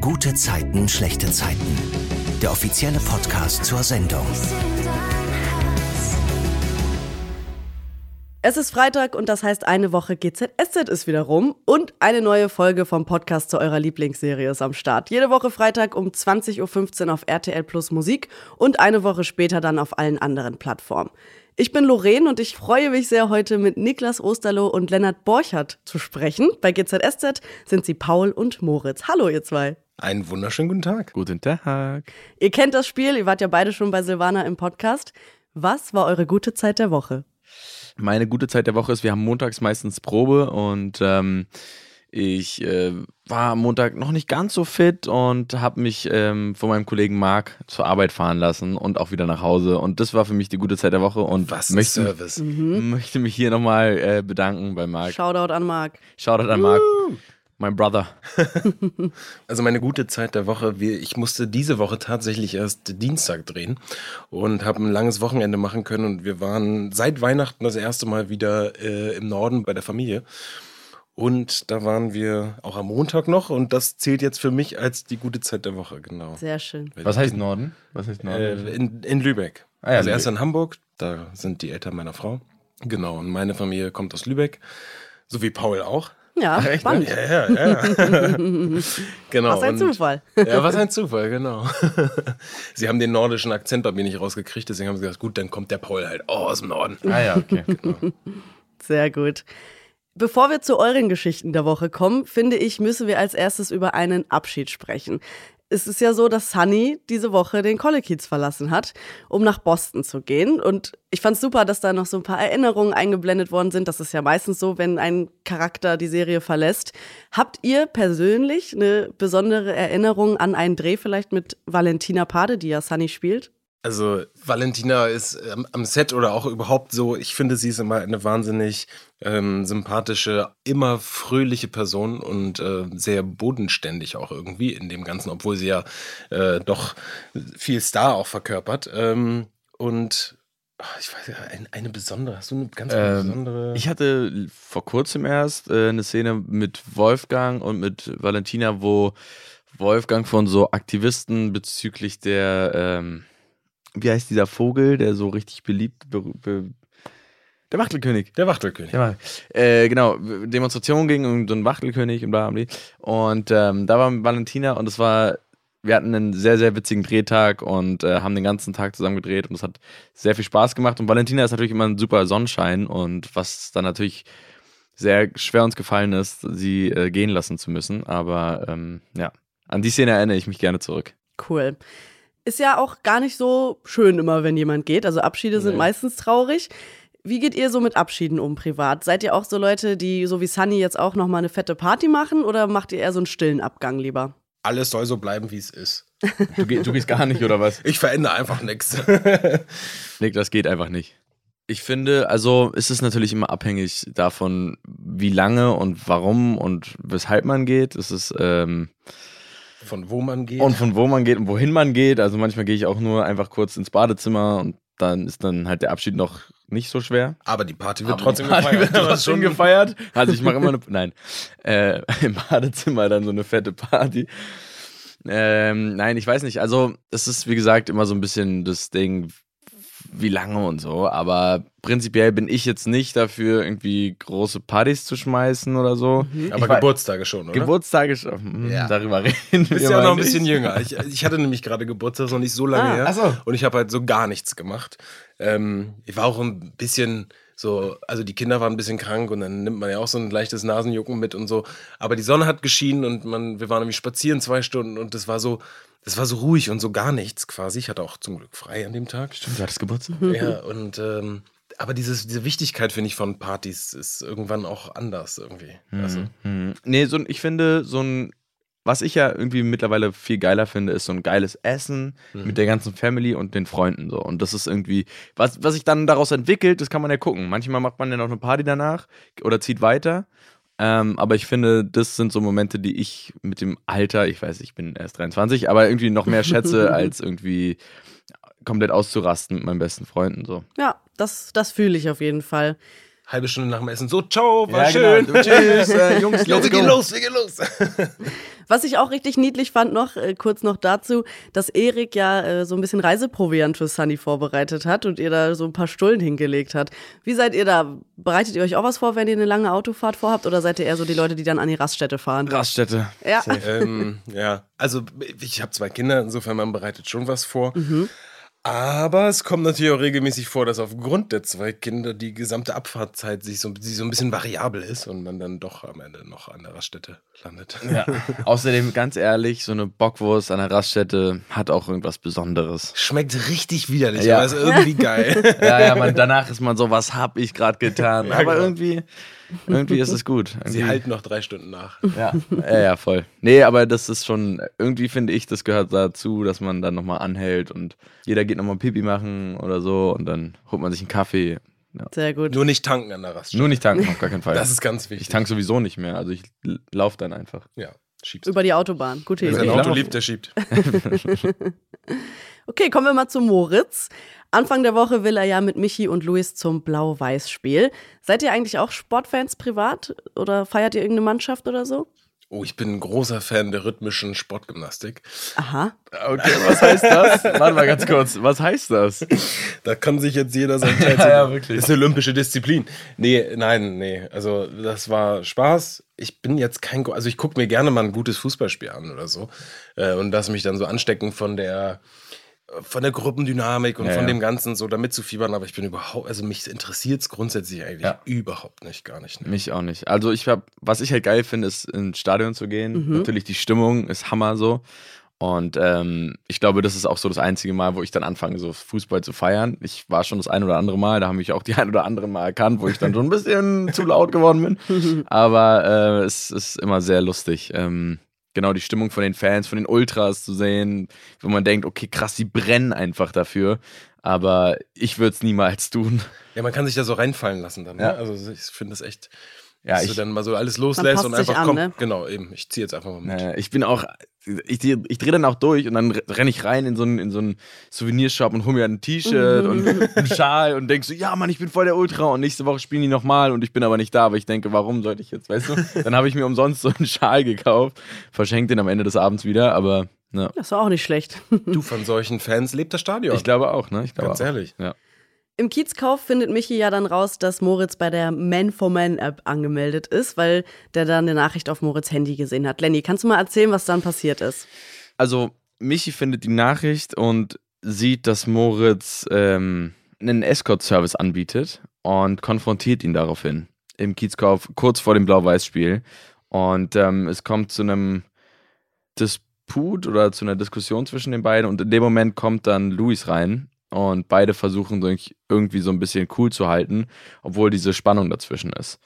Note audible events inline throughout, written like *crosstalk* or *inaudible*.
Gute Zeiten, schlechte Zeiten. Der offizielle Podcast zur Sendung. Es ist Freitag und das heißt, eine Woche GZSZ ist wieder rum und eine neue Folge vom Podcast zu eurer Lieblingsserie ist am Start. Jede Woche Freitag um 20.15 Uhr auf RTL Plus Musik und eine Woche später dann auf allen anderen Plattformen. Ich bin Lorraine und ich freue mich sehr, heute mit Niklas Osterloh und Lennart Borchert zu sprechen. Bei GZSZ sind sie Paul und Moritz. Hallo, ihr zwei. Einen wunderschönen guten Tag. Guten Tag. Ihr kennt das Spiel, ihr wart ja beide schon bei Silvana im Podcast. Was war eure gute Zeit der Woche? Meine gute Zeit der Woche ist, wir haben montags meistens Probe und ähm, ich äh, war am Montag noch nicht ganz so fit und habe mich ähm, von meinem Kollegen Marc zur Arbeit fahren lassen und auch wieder nach Hause. Und das war für mich die gute Zeit der Woche. Und Was möchte, Service. Mhm. möchte mich hier nochmal äh, bedanken bei Marc. Shoutout an Marc. Shoutout an Marc, mein Brother. *laughs* Also meine gute Zeit der Woche. Ich musste diese Woche tatsächlich erst Dienstag drehen und habe ein langes Wochenende machen können. Und wir waren seit Weihnachten das erste Mal wieder äh, im Norden bei der Familie. Und da waren wir auch am Montag noch. Und das zählt jetzt für mich als die gute Zeit der Woche, genau. Sehr schön. Was heißt Norden? Was heißt Äh, in, in Lübeck. Ah ja, also Lübeck. erst in Hamburg, da sind die Eltern meiner Frau. Genau, und meine Familie kommt aus Lübeck. So wie Paul auch. Ja, spannend. Ja, ja, ja. *laughs* genau. Was ein und- Zufall. Ja, was ein Zufall, genau. *laughs* sie haben den nordischen Akzent bei mir nicht rausgekriegt, deswegen haben sie gesagt, gut, dann kommt der Paul halt auch aus dem Norden. Ah ja, okay. *laughs* Sehr gut. Bevor wir zu euren Geschichten der Woche kommen, finde ich, müssen wir als erstes über einen Abschied sprechen. Es ist ja so, dass Sunny diese Woche den Kollekiez verlassen hat, um nach Boston zu gehen. Und ich fand super, dass da noch so ein paar Erinnerungen eingeblendet worden sind. Das ist ja meistens so, wenn ein Charakter die Serie verlässt. Habt ihr persönlich eine besondere Erinnerung an einen Dreh vielleicht mit Valentina Pade, die ja Sunny spielt? Also Valentina ist ähm, am Set oder auch überhaupt so, ich finde, sie ist immer eine wahnsinnig ähm, sympathische, immer fröhliche Person und äh, sehr bodenständig auch irgendwie in dem Ganzen, obwohl sie ja äh, doch viel Star auch verkörpert. Ähm, und ach, ich weiß ja, ein, eine besondere, hast du eine ganz Ähm, besondere? Ich hatte vor kurzem erst äh, eine Szene mit Wolfgang und mit Valentina, wo Wolfgang von so Aktivisten bezüglich der, ähm, wie heißt dieser Vogel, der so richtig beliebt, be, be, der Wachtelkönig. der Wachtelkönig. Ja, äh, genau, Demonstration ging um so einen Wachtelkönig und bla bla. bla. Und ähm, da war Valentina und es war, wir hatten einen sehr, sehr witzigen Drehtag und äh, haben den ganzen Tag zusammen gedreht und es hat sehr viel Spaß gemacht. Und Valentina ist natürlich immer ein super Sonnenschein und was dann natürlich sehr schwer uns gefallen ist, sie äh, gehen lassen zu müssen. Aber ähm, ja, an die Szene erinnere ich mich gerne zurück. Cool. Ist ja auch gar nicht so schön immer, wenn jemand geht. Also Abschiede sind Nee. meistens traurig. Wie geht ihr so mit Abschieden um privat? Seid ihr auch so Leute, die so wie Sunny jetzt auch noch mal eine fette Party machen oder macht ihr eher so einen stillen Abgang lieber? Alles soll so bleiben, wie es ist. *laughs* Du, geh, du gehst gar nicht, oder was? Ich verändere einfach nichts. *laughs* Nick, das geht einfach nicht. Ich finde, also ist es natürlich immer abhängig davon, wie lange und warum und weshalb man geht. Es ist ähm, Von wo man geht. und von wo man geht und wohin man geht. Also manchmal gehe ich auch nur einfach kurz ins Badezimmer und dann ist dann halt der Abschied noch nicht so schwer. aber die Party wird Aber trotzdem Party gefeiert. Wird *laughs* Du hast trotzdem schon gefeiert. Also ich mache immer eine, *laughs* nein, äh, im Badezimmer dann so eine fette Party. Ähm, nein, ich weiß nicht. Also es ist wie gesagt immer so ein bisschen das Ding, wie lange und so. Aber prinzipiell bin ich jetzt nicht dafür, irgendwie große Partys zu schmeißen oder so. Aber Ich war- Geburtstage schon, oder? Geburtstage schon. hm, Ja. Darüber *laughs* reden Du bist wir ja noch ein bisschen jünger. Ich, ich hatte nämlich gerade Geburtstag, noch nicht so lange Ah, her. ach so. Und ich habe halt so gar nichts gemacht. Ähm, ich war auch ein bisschen so, also die Kinder waren ein bisschen krank und dann nimmt man ja auch so ein leichtes Nasenjucken mit und so. Aber die Sonne hat geschienen und man, wir waren nämlich spazieren zwei Stunden und das war so, das war so ruhig und so gar nichts quasi. Ich hatte auch zum Glück frei an dem Tag. Du hattest Geburtstag? *laughs* Ja, und ähm, aber dieses, diese Wichtigkeit, finde ich, von Partys ist irgendwann auch anders irgendwie. Also, Mhm. Nee, so ich finde, so ein, was ich ja irgendwie mittlerweile viel geiler finde, ist so ein geiles Essen mit der ganzen Family und den Freunden so. Und das ist irgendwie, was, was sich dann daraus entwickelt, das kann man ja gucken. Manchmal macht man ja noch eine Party danach oder zieht weiter. Ähm, aber ich finde, das sind so Momente, die ich mit dem Alter, ich weiß, ich bin erst 23, aber irgendwie noch mehr schätze, *laughs* als irgendwie komplett auszurasten mit meinen besten Freunden so. Ja, das, das fühle ich auf jeden Fall. Halbe Stunde nach dem Essen, so, ciao, war Ja, schön. genau. Tschüss, äh, Jungs, *laughs* let's wir gehen los, wir gehen los. *laughs* Was ich auch richtig niedlich fand noch, äh, kurz noch dazu, dass Erik ja äh, so ein bisschen Reiseproviant für Sunny vorbereitet hat und ihr da so ein paar Stullen hingelegt hat. Wie seid ihr da? Bereitet ihr euch auch was vor, wenn ihr eine lange Autofahrt vorhabt oder seid ihr eher so die Leute, die dann an die Raststätte fahren? Raststätte. Ja. ähm, ja, also ich habe zwei Kinder, insofern man bereitet schon was vor. Mhm. Aber es kommt natürlich auch regelmäßig vor, dass aufgrund der zwei Kinder die gesamte Abfahrtzeit sich so, so ein bisschen variabel ist und man dann doch am Ende noch an der Raststätte landet. Ja. *laughs* Außerdem, ganz ehrlich, so eine Bockwurst an der Raststätte hat auch irgendwas Besonderes. Schmeckt richtig widerlich, Ja. aber ist irgendwie geil. *laughs* Ja, ja, man, danach ist man so, was hab ich gerade getan? Ja, Aber genau. irgendwie, *laughs* irgendwie ist es gut. Sie Irgendwie- halten noch drei Stunden nach. *laughs* Ja, ja, ja, voll. Nee, aber das ist schon, irgendwie finde ich, das gehört dazu, dass man dann nochmal anhält und jeder geht nochmal Pipi machen oder so und dann holt man sich einen Kaffee. Sehr gut. Nur nicht tanken an der Raststätte. Nur nicht tanken, auf gar keinen Fall. Das ist ganz wichtig. ich tank sowieso nicht mehr, also ich l- lauf dann einfach. Ja, schiebst. Über die Autobahn. Gute Wer Idee. sein klar. Auto liebt, der schiebt. *laughs* Okay, kommen wir mal zu Moritz. Anfang der Woche will er ja mit Michi und Luis zum Blau-Weiß-Spiel. Seid ihr eigentlich auch Sportfans privat oder feiert ihr irgendeine Mannschaft oder so? Oh, ich bin ein großer Fan der rhythmischen Sportgymnastik. Aha. Okay, was heißt das? Warte mal ganz kurz, was heißt das? *laughs* Da kann sich jetzt jeder sein *laughs* Teil Ja, ja, wirklich. Das ist eine olympische Disziplin. Nee, nein, nee. Also, das war Spaß. Ich bin jetzt kein, also ich gucke mir gerne mal ein gutes Fußballspiel an oder so. Äh, und lasse mich dann so anstecken von der, von der Gruppendynamik und Ja, von ja. dem Ganzen so damit zu fiebern. Aber ich bin überhaupt, also mich interessiert es grundsätzlich eigentlich Ja. überhaupt nicht, gar nicht. Ne? Mich auch nicht. Also ich habe, was ich halt geil finde, ist ins Stadion zu gehen. Natürlich die Stimmung ist Hammer so. Und ähm, ich glaube, das ist auch so das einzige Mal, wo ich dann anfange, so Fußball zu feiern. Ich war schon das ein oder andere Mal, da haben mich auch die *laughs* ein oder anderen Mal erkannt, wo ich dann schon ein bisschen *laughs* zu laut geworden bin. *laughs* Aber äh, es ist immer sehr lustig. Ähm, genau die Stimmung von den Fans, von den Ultras zu sehen, wo man denkt, okay, krass, die brennen einfach dafür. Aber ich würde es niemals tun. Ja, man kann sich da so reinfallen lassen dann. Ja. Ne? Also, ich finde das echt. Ja, dass ich- du dann mal so alles loslässt und einfach an, komm, ne? genau, eben, ich ziehe jetzt einfach mal mit. Naja, ich bin auch, ich, dreh- ich drehe dann auch durch und dann renne ich rein in so einen, in so einen Souvenirshop und hole mir ein T-Shirt und *laughs* einen Schal und denk so, ja Mann, ich bin voll der Ultra und nächste Woche spielen die nochmal und ich bin aber nicht da, aber ich denke, warum sollte ich jetzt, weißt du? *laughs* Dann habe ich mir umsonst so einen Schal gekauft, verschenkt den am Ende des Abends wieder, aber ja, Das war auch nicht schlecht. Du, von solchen Fans lebt das Stadion. ich glaube auch, ne? Ich glaube Ganz auch. ehrlich. Ja. Im Kiezkauf findet Michi ja dann raus, dass Moritz bei der Man for Man App angemeldet ist, weil der dann eine Nachricht auf Moritz Handy gesehen hat. Lenny, kannst du mal erzählen, was dann passiert ist? Also, Michi findet die Nachricht und sieht, dass Moritz ähm, einen Escort-Service anbietet und konfrontiert ihn daraufhin im Kiezkauf kurz vor dem Blau-Weiß-Spiel. Und ähm, es kommt zu einem Disput oder zu einer Diskussion zwischen den beiden und in dem Moment kommt dann Luis rein und beide versuchen sich irgendwie so ein bisschen cool zu halten, obwohl diese Spannung dazwischen ist.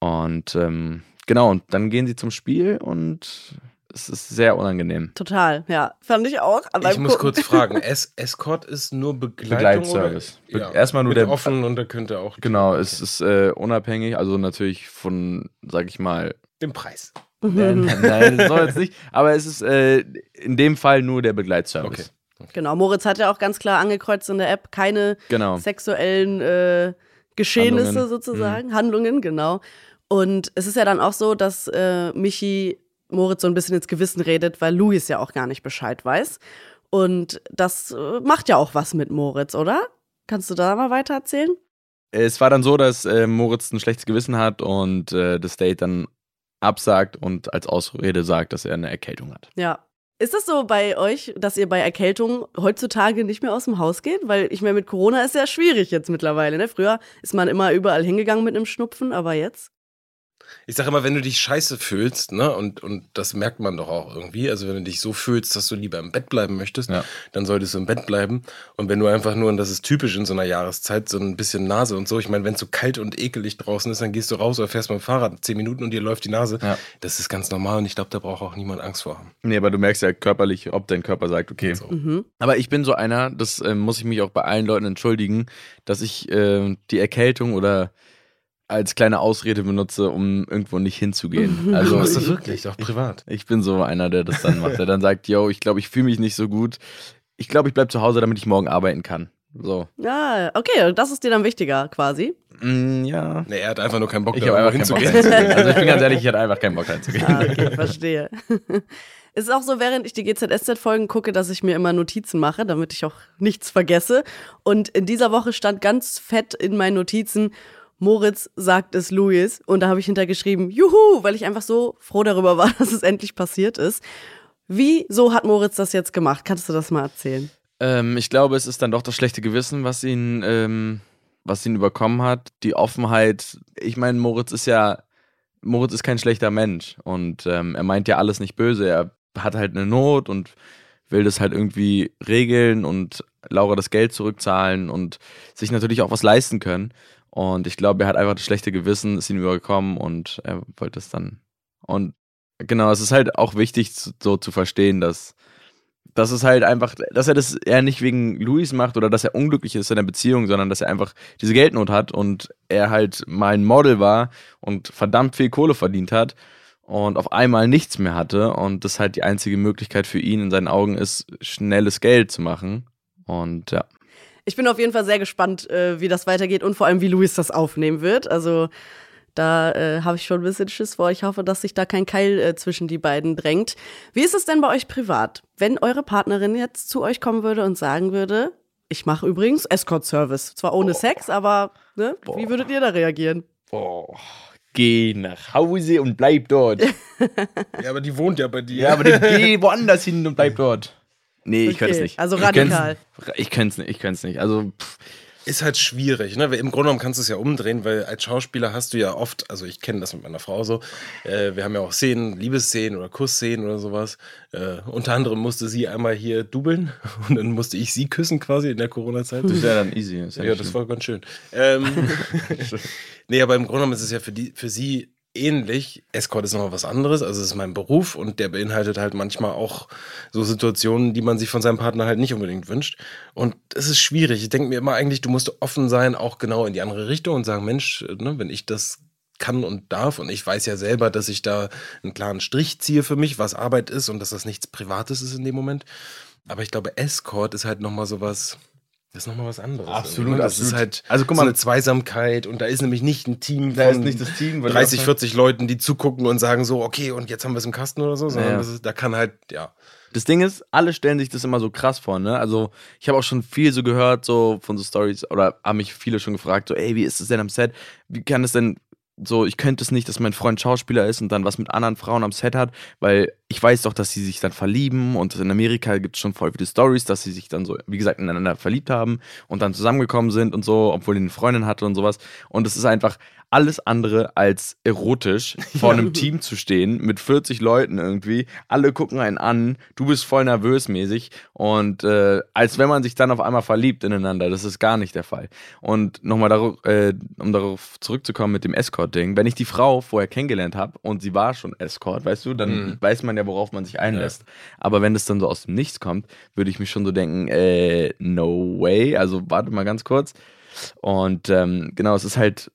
Und ähm, genau, und dann gehen sie zum Spiel und es ist sehr unangenehm. Total, ja. Fand ich auch. Ich muss Gucken. kurz fragen, es Escort ist nur Begleitung Begleitservice. Be-? Ja, erstmal nur mit der- offen und da könnte auch Genau, es ist äh, unabhängig, also natürlich von, sag ich mal, den Preis. äh, nein, das soll jetzt nicht, aber es ist äh, in dem Fall nur der Begleitservice. Genau, Moritz hat ja auch ganz klar angekreuzt in der App, keine Genau. sexuellen äh, Geschehnisse Handlungen. sozusagen, Handlungen, genau. Und es ist ja dann auch so, dass äh, Michi Moritz so ein bisschen ins Gewissen redet, weil Luis ja auch gar nicht Bescheid weiß. Und das äh, macht ja auch was mit Moritz, oder? Kannst du da mal weiter erzählen? Es war dann so, dass äh, Moritz ein schlechtes Gewissen hat und äh, das Date dann absagt und als Ausrede sagt, dass er eine Erkältung hat. Ja. Ist das so bei euch, dass ihr bei Erkältung heutzutage nicht mehr aus dem Haus geht? Weil ich meine, mit Corona ist ja schwierig jetzt mittlerweile. Ne? Früher ist man immer überall hingegangen mit einem Schnupfen, aber jetzt? Ich sage immer, wenn du dich scheiße fühlst, ne, und, und das merkt man doch auch irgendwie, also wenn du dich so fühlst, dass du lieber im Bett bleiben möchtest, Ja. dann solltest du im Bett bleiben. Und wenn du einfach nur, und das ist typisch in so einer Jahreszeit, so ein bisschen Nase und so, ich meine, wenn es so kalt und ekelig draußen ist, dann gehst du raus oder fährst mit dem Fahrrad zehn Minuten und dir läuft die Nase. Ja. Das ist ganz normal und ich glaube, da braucht auch niemand Angst vor haben. Nee, aber du merkst ja körperlich, ob dein Körper sagt, okay. So. Mhm. Aber ich bin so einer, das äh, muss ich mich auch bei allen Leuten entschuldigen, dass ich äh, die Erkältung oder als kleine Ausrede benutze, um irgendwo nicht hinzugehen. Also Machst du ich, wirklich, auch privat. ich bin so einer, der das dann macht, der dann sagt, yo, ich glaube, ich fühle mich nicht so gut. Ich glaube, ich bleibe zu Hause, damit ich morgen arbeiten kann. So. Ja, okay, das ist dir dann wichtiger quasi. Mm, ja. Nee, er hat einfach nur keinen Bock, Ich da einfach keinen Bock hinzugehen. reinzugehen. Also ich bin ganz *laughs* ehrlich, ich hatte einfach keinen Bock reinzugehen. Ah, okay, verstehe. Es *laughs* ist auch so, während ich die GZSZ-Folgen gucke, dass ich mir immer Notizen mache, damit ich auch nichts vergesse. Und in dieser Woche stand ganz fett in meinen Notizen, Moritz sagt es Luis. Und da habe ich hintergeschrieben, juhu, weil ich einfach so froh darüber war, *laughs* dass es endlich passiert ist. Wieso hat Moritz das jetzt gemacht? Kannst du das mal erzählen? Ähm, ich glaube, es ist dann doch das schlechte Gewissen, was ihn, ähm, was ihn überkommen hat. Die Offenheit. Ich meine, Moritz ist ja, Moritz ist kein schlechter Mensch und ähm, er meint ja alles nicht böse. Er hat halt eine Not und will das halt irgendwie regeln und Laura das Geld zurückzahlen und sich natürlich auch was leisten können. Und ich glaube, er hat einfach das schlechte Gewissen, ist ihm überkommen und er wollte es dann. Und genau, es ist halt auch wichtig, so zu verstehen, dass dass es halt einfach, dass er das eher nicht wegen Luis macht oder dass er unglücklich ist in der Beziehung, sondern dass er einfach diese Geldnot hat und er halt mal ein Model war und verdammt viel Kohle verdient hat und auf einmal nichts mehr hatte und das halt die einzige Möglichkeit für ihn in seinen Augen ist, schnelles Geld zu machen. Und ja. Ich bin auf jeden Fall sehr gespannt, äh, wie das weitergeht und vor allem, wie Luis das aufnehmen wird. Also da äh, habe ich schon ein bisschen Schiss vor. Ich hoffe, dass sich da kein Keil äh, zwischen die beiden drängt. Wie ist es denn bei euch privat? Wenn eure Partnerin jetzt zu euch kommen würde und sagen würde, ich mache übrigens Escort-Service. Zwar ohne Sex, aber ne? wie würdet ihr da reagieren? Boah. Geh nach Hause und bleib dort. *laughs* Ja, aber die wohnt ja bei dir. ja, aber dann geh woanders hin und bleib dort. Nee, ich könnte es Okay, nicht. also radikal. Ich könnte es nicht, ich könnte es nicht. Also, pff, Ist halt schwierig, ne? Weil Im Grunde genommen kannst du es ja umdrehen, weil als Schauspieler hast du ja oft, also ich kenne das mit meiner Frau so, äh, wir haben ja auch Szenen, Liebesszenen oder Kussszenen oder sowas. Äh, unter anderem musste sie einmal hier dubeln *laughs* und dann musste ich sie küssen quasi in der Corona-Zeit. das wäre dann easy. ist Ja, das schlimm. war ganz schön. Ähm, *laughs* *laughs* nee, aber im Grunde genommen ist es ja für, die, für sie ähnlich. Escort ist nochmal was anderes. Also es ist mein Beruf und der beinhaltet halt manchmal auch so Situationen, die man sich von seinem Partner halt nicht unbedingt wünscht. Und es ist schwierig. Ich denke mir immer eigentlich, du musst offen sein, auch genau in die andere Richtung und sagen, Mensch, ne, wenn ich das kann und darf und ich weiß ja selber, dass ich da einen klaren Strich ziehe für mich, was Arbeit ist und dass das nichts Privates ist in dem Moment. Aber ich glaube, Escort ist halt nochmal sowas, das ist nochmal was anderes. Absolut, ne? Das absolut. ist halt Also, guck so mal- eine Zweisamkeit und da ist nämlich nicht ein Team Da von ist nicht das Team, weil du 30, hast- 40 Leuten, die zugucken und sagen so, okay, und jetzt haben wir es im Kasten oder so, sondern Ja. das ist, da kann halt, ja. Das Ding ist, alle stellen sich das immer so krass vor, ne? Also, ich habe auch schon viel so gehört, so von so Stories, oder haben mich viele schon gefragt, so, ey, wie ist es denn am Set? Wie kann es denn so, ich könnte es nicht, dass mein Freund Schauspieler ist und dann was mit anderen Frauen am Set hat, weil ich weiß doch, dass sie sich dann verlieben und in Amerika gibt es schon voll viele Stories, dass sie sich dann so, wie gesagt, ineinander verliebt haben und dann zusammengekommen sind und so, obwohl die eine Freundin hatte und sowas. Und es ist einfach alles andere als erotisch, vor einem Team zu stehen mit 40 Leuten irgendwie. Alle gucken einen an, du bist voll nervös mäßig und äh, als wenn man sich dann auf einmal verliebt ineinander. Das ist gar nicht der Fall. Und nochmal äh, um darauf zurückzukommen mit dem Escort-Ding, wenn ich die Frau vorher kennengelernt habe und sie war schon Escort, weißt du, dann Mhm. weiß man ja, worauf man sich einlässt. Aber wenn es dann so aus dem Nichts kommt, würde ich mich schon so denken, äh, no way. Also warte mal ganz kurz. Und ähm, genau, es ist halt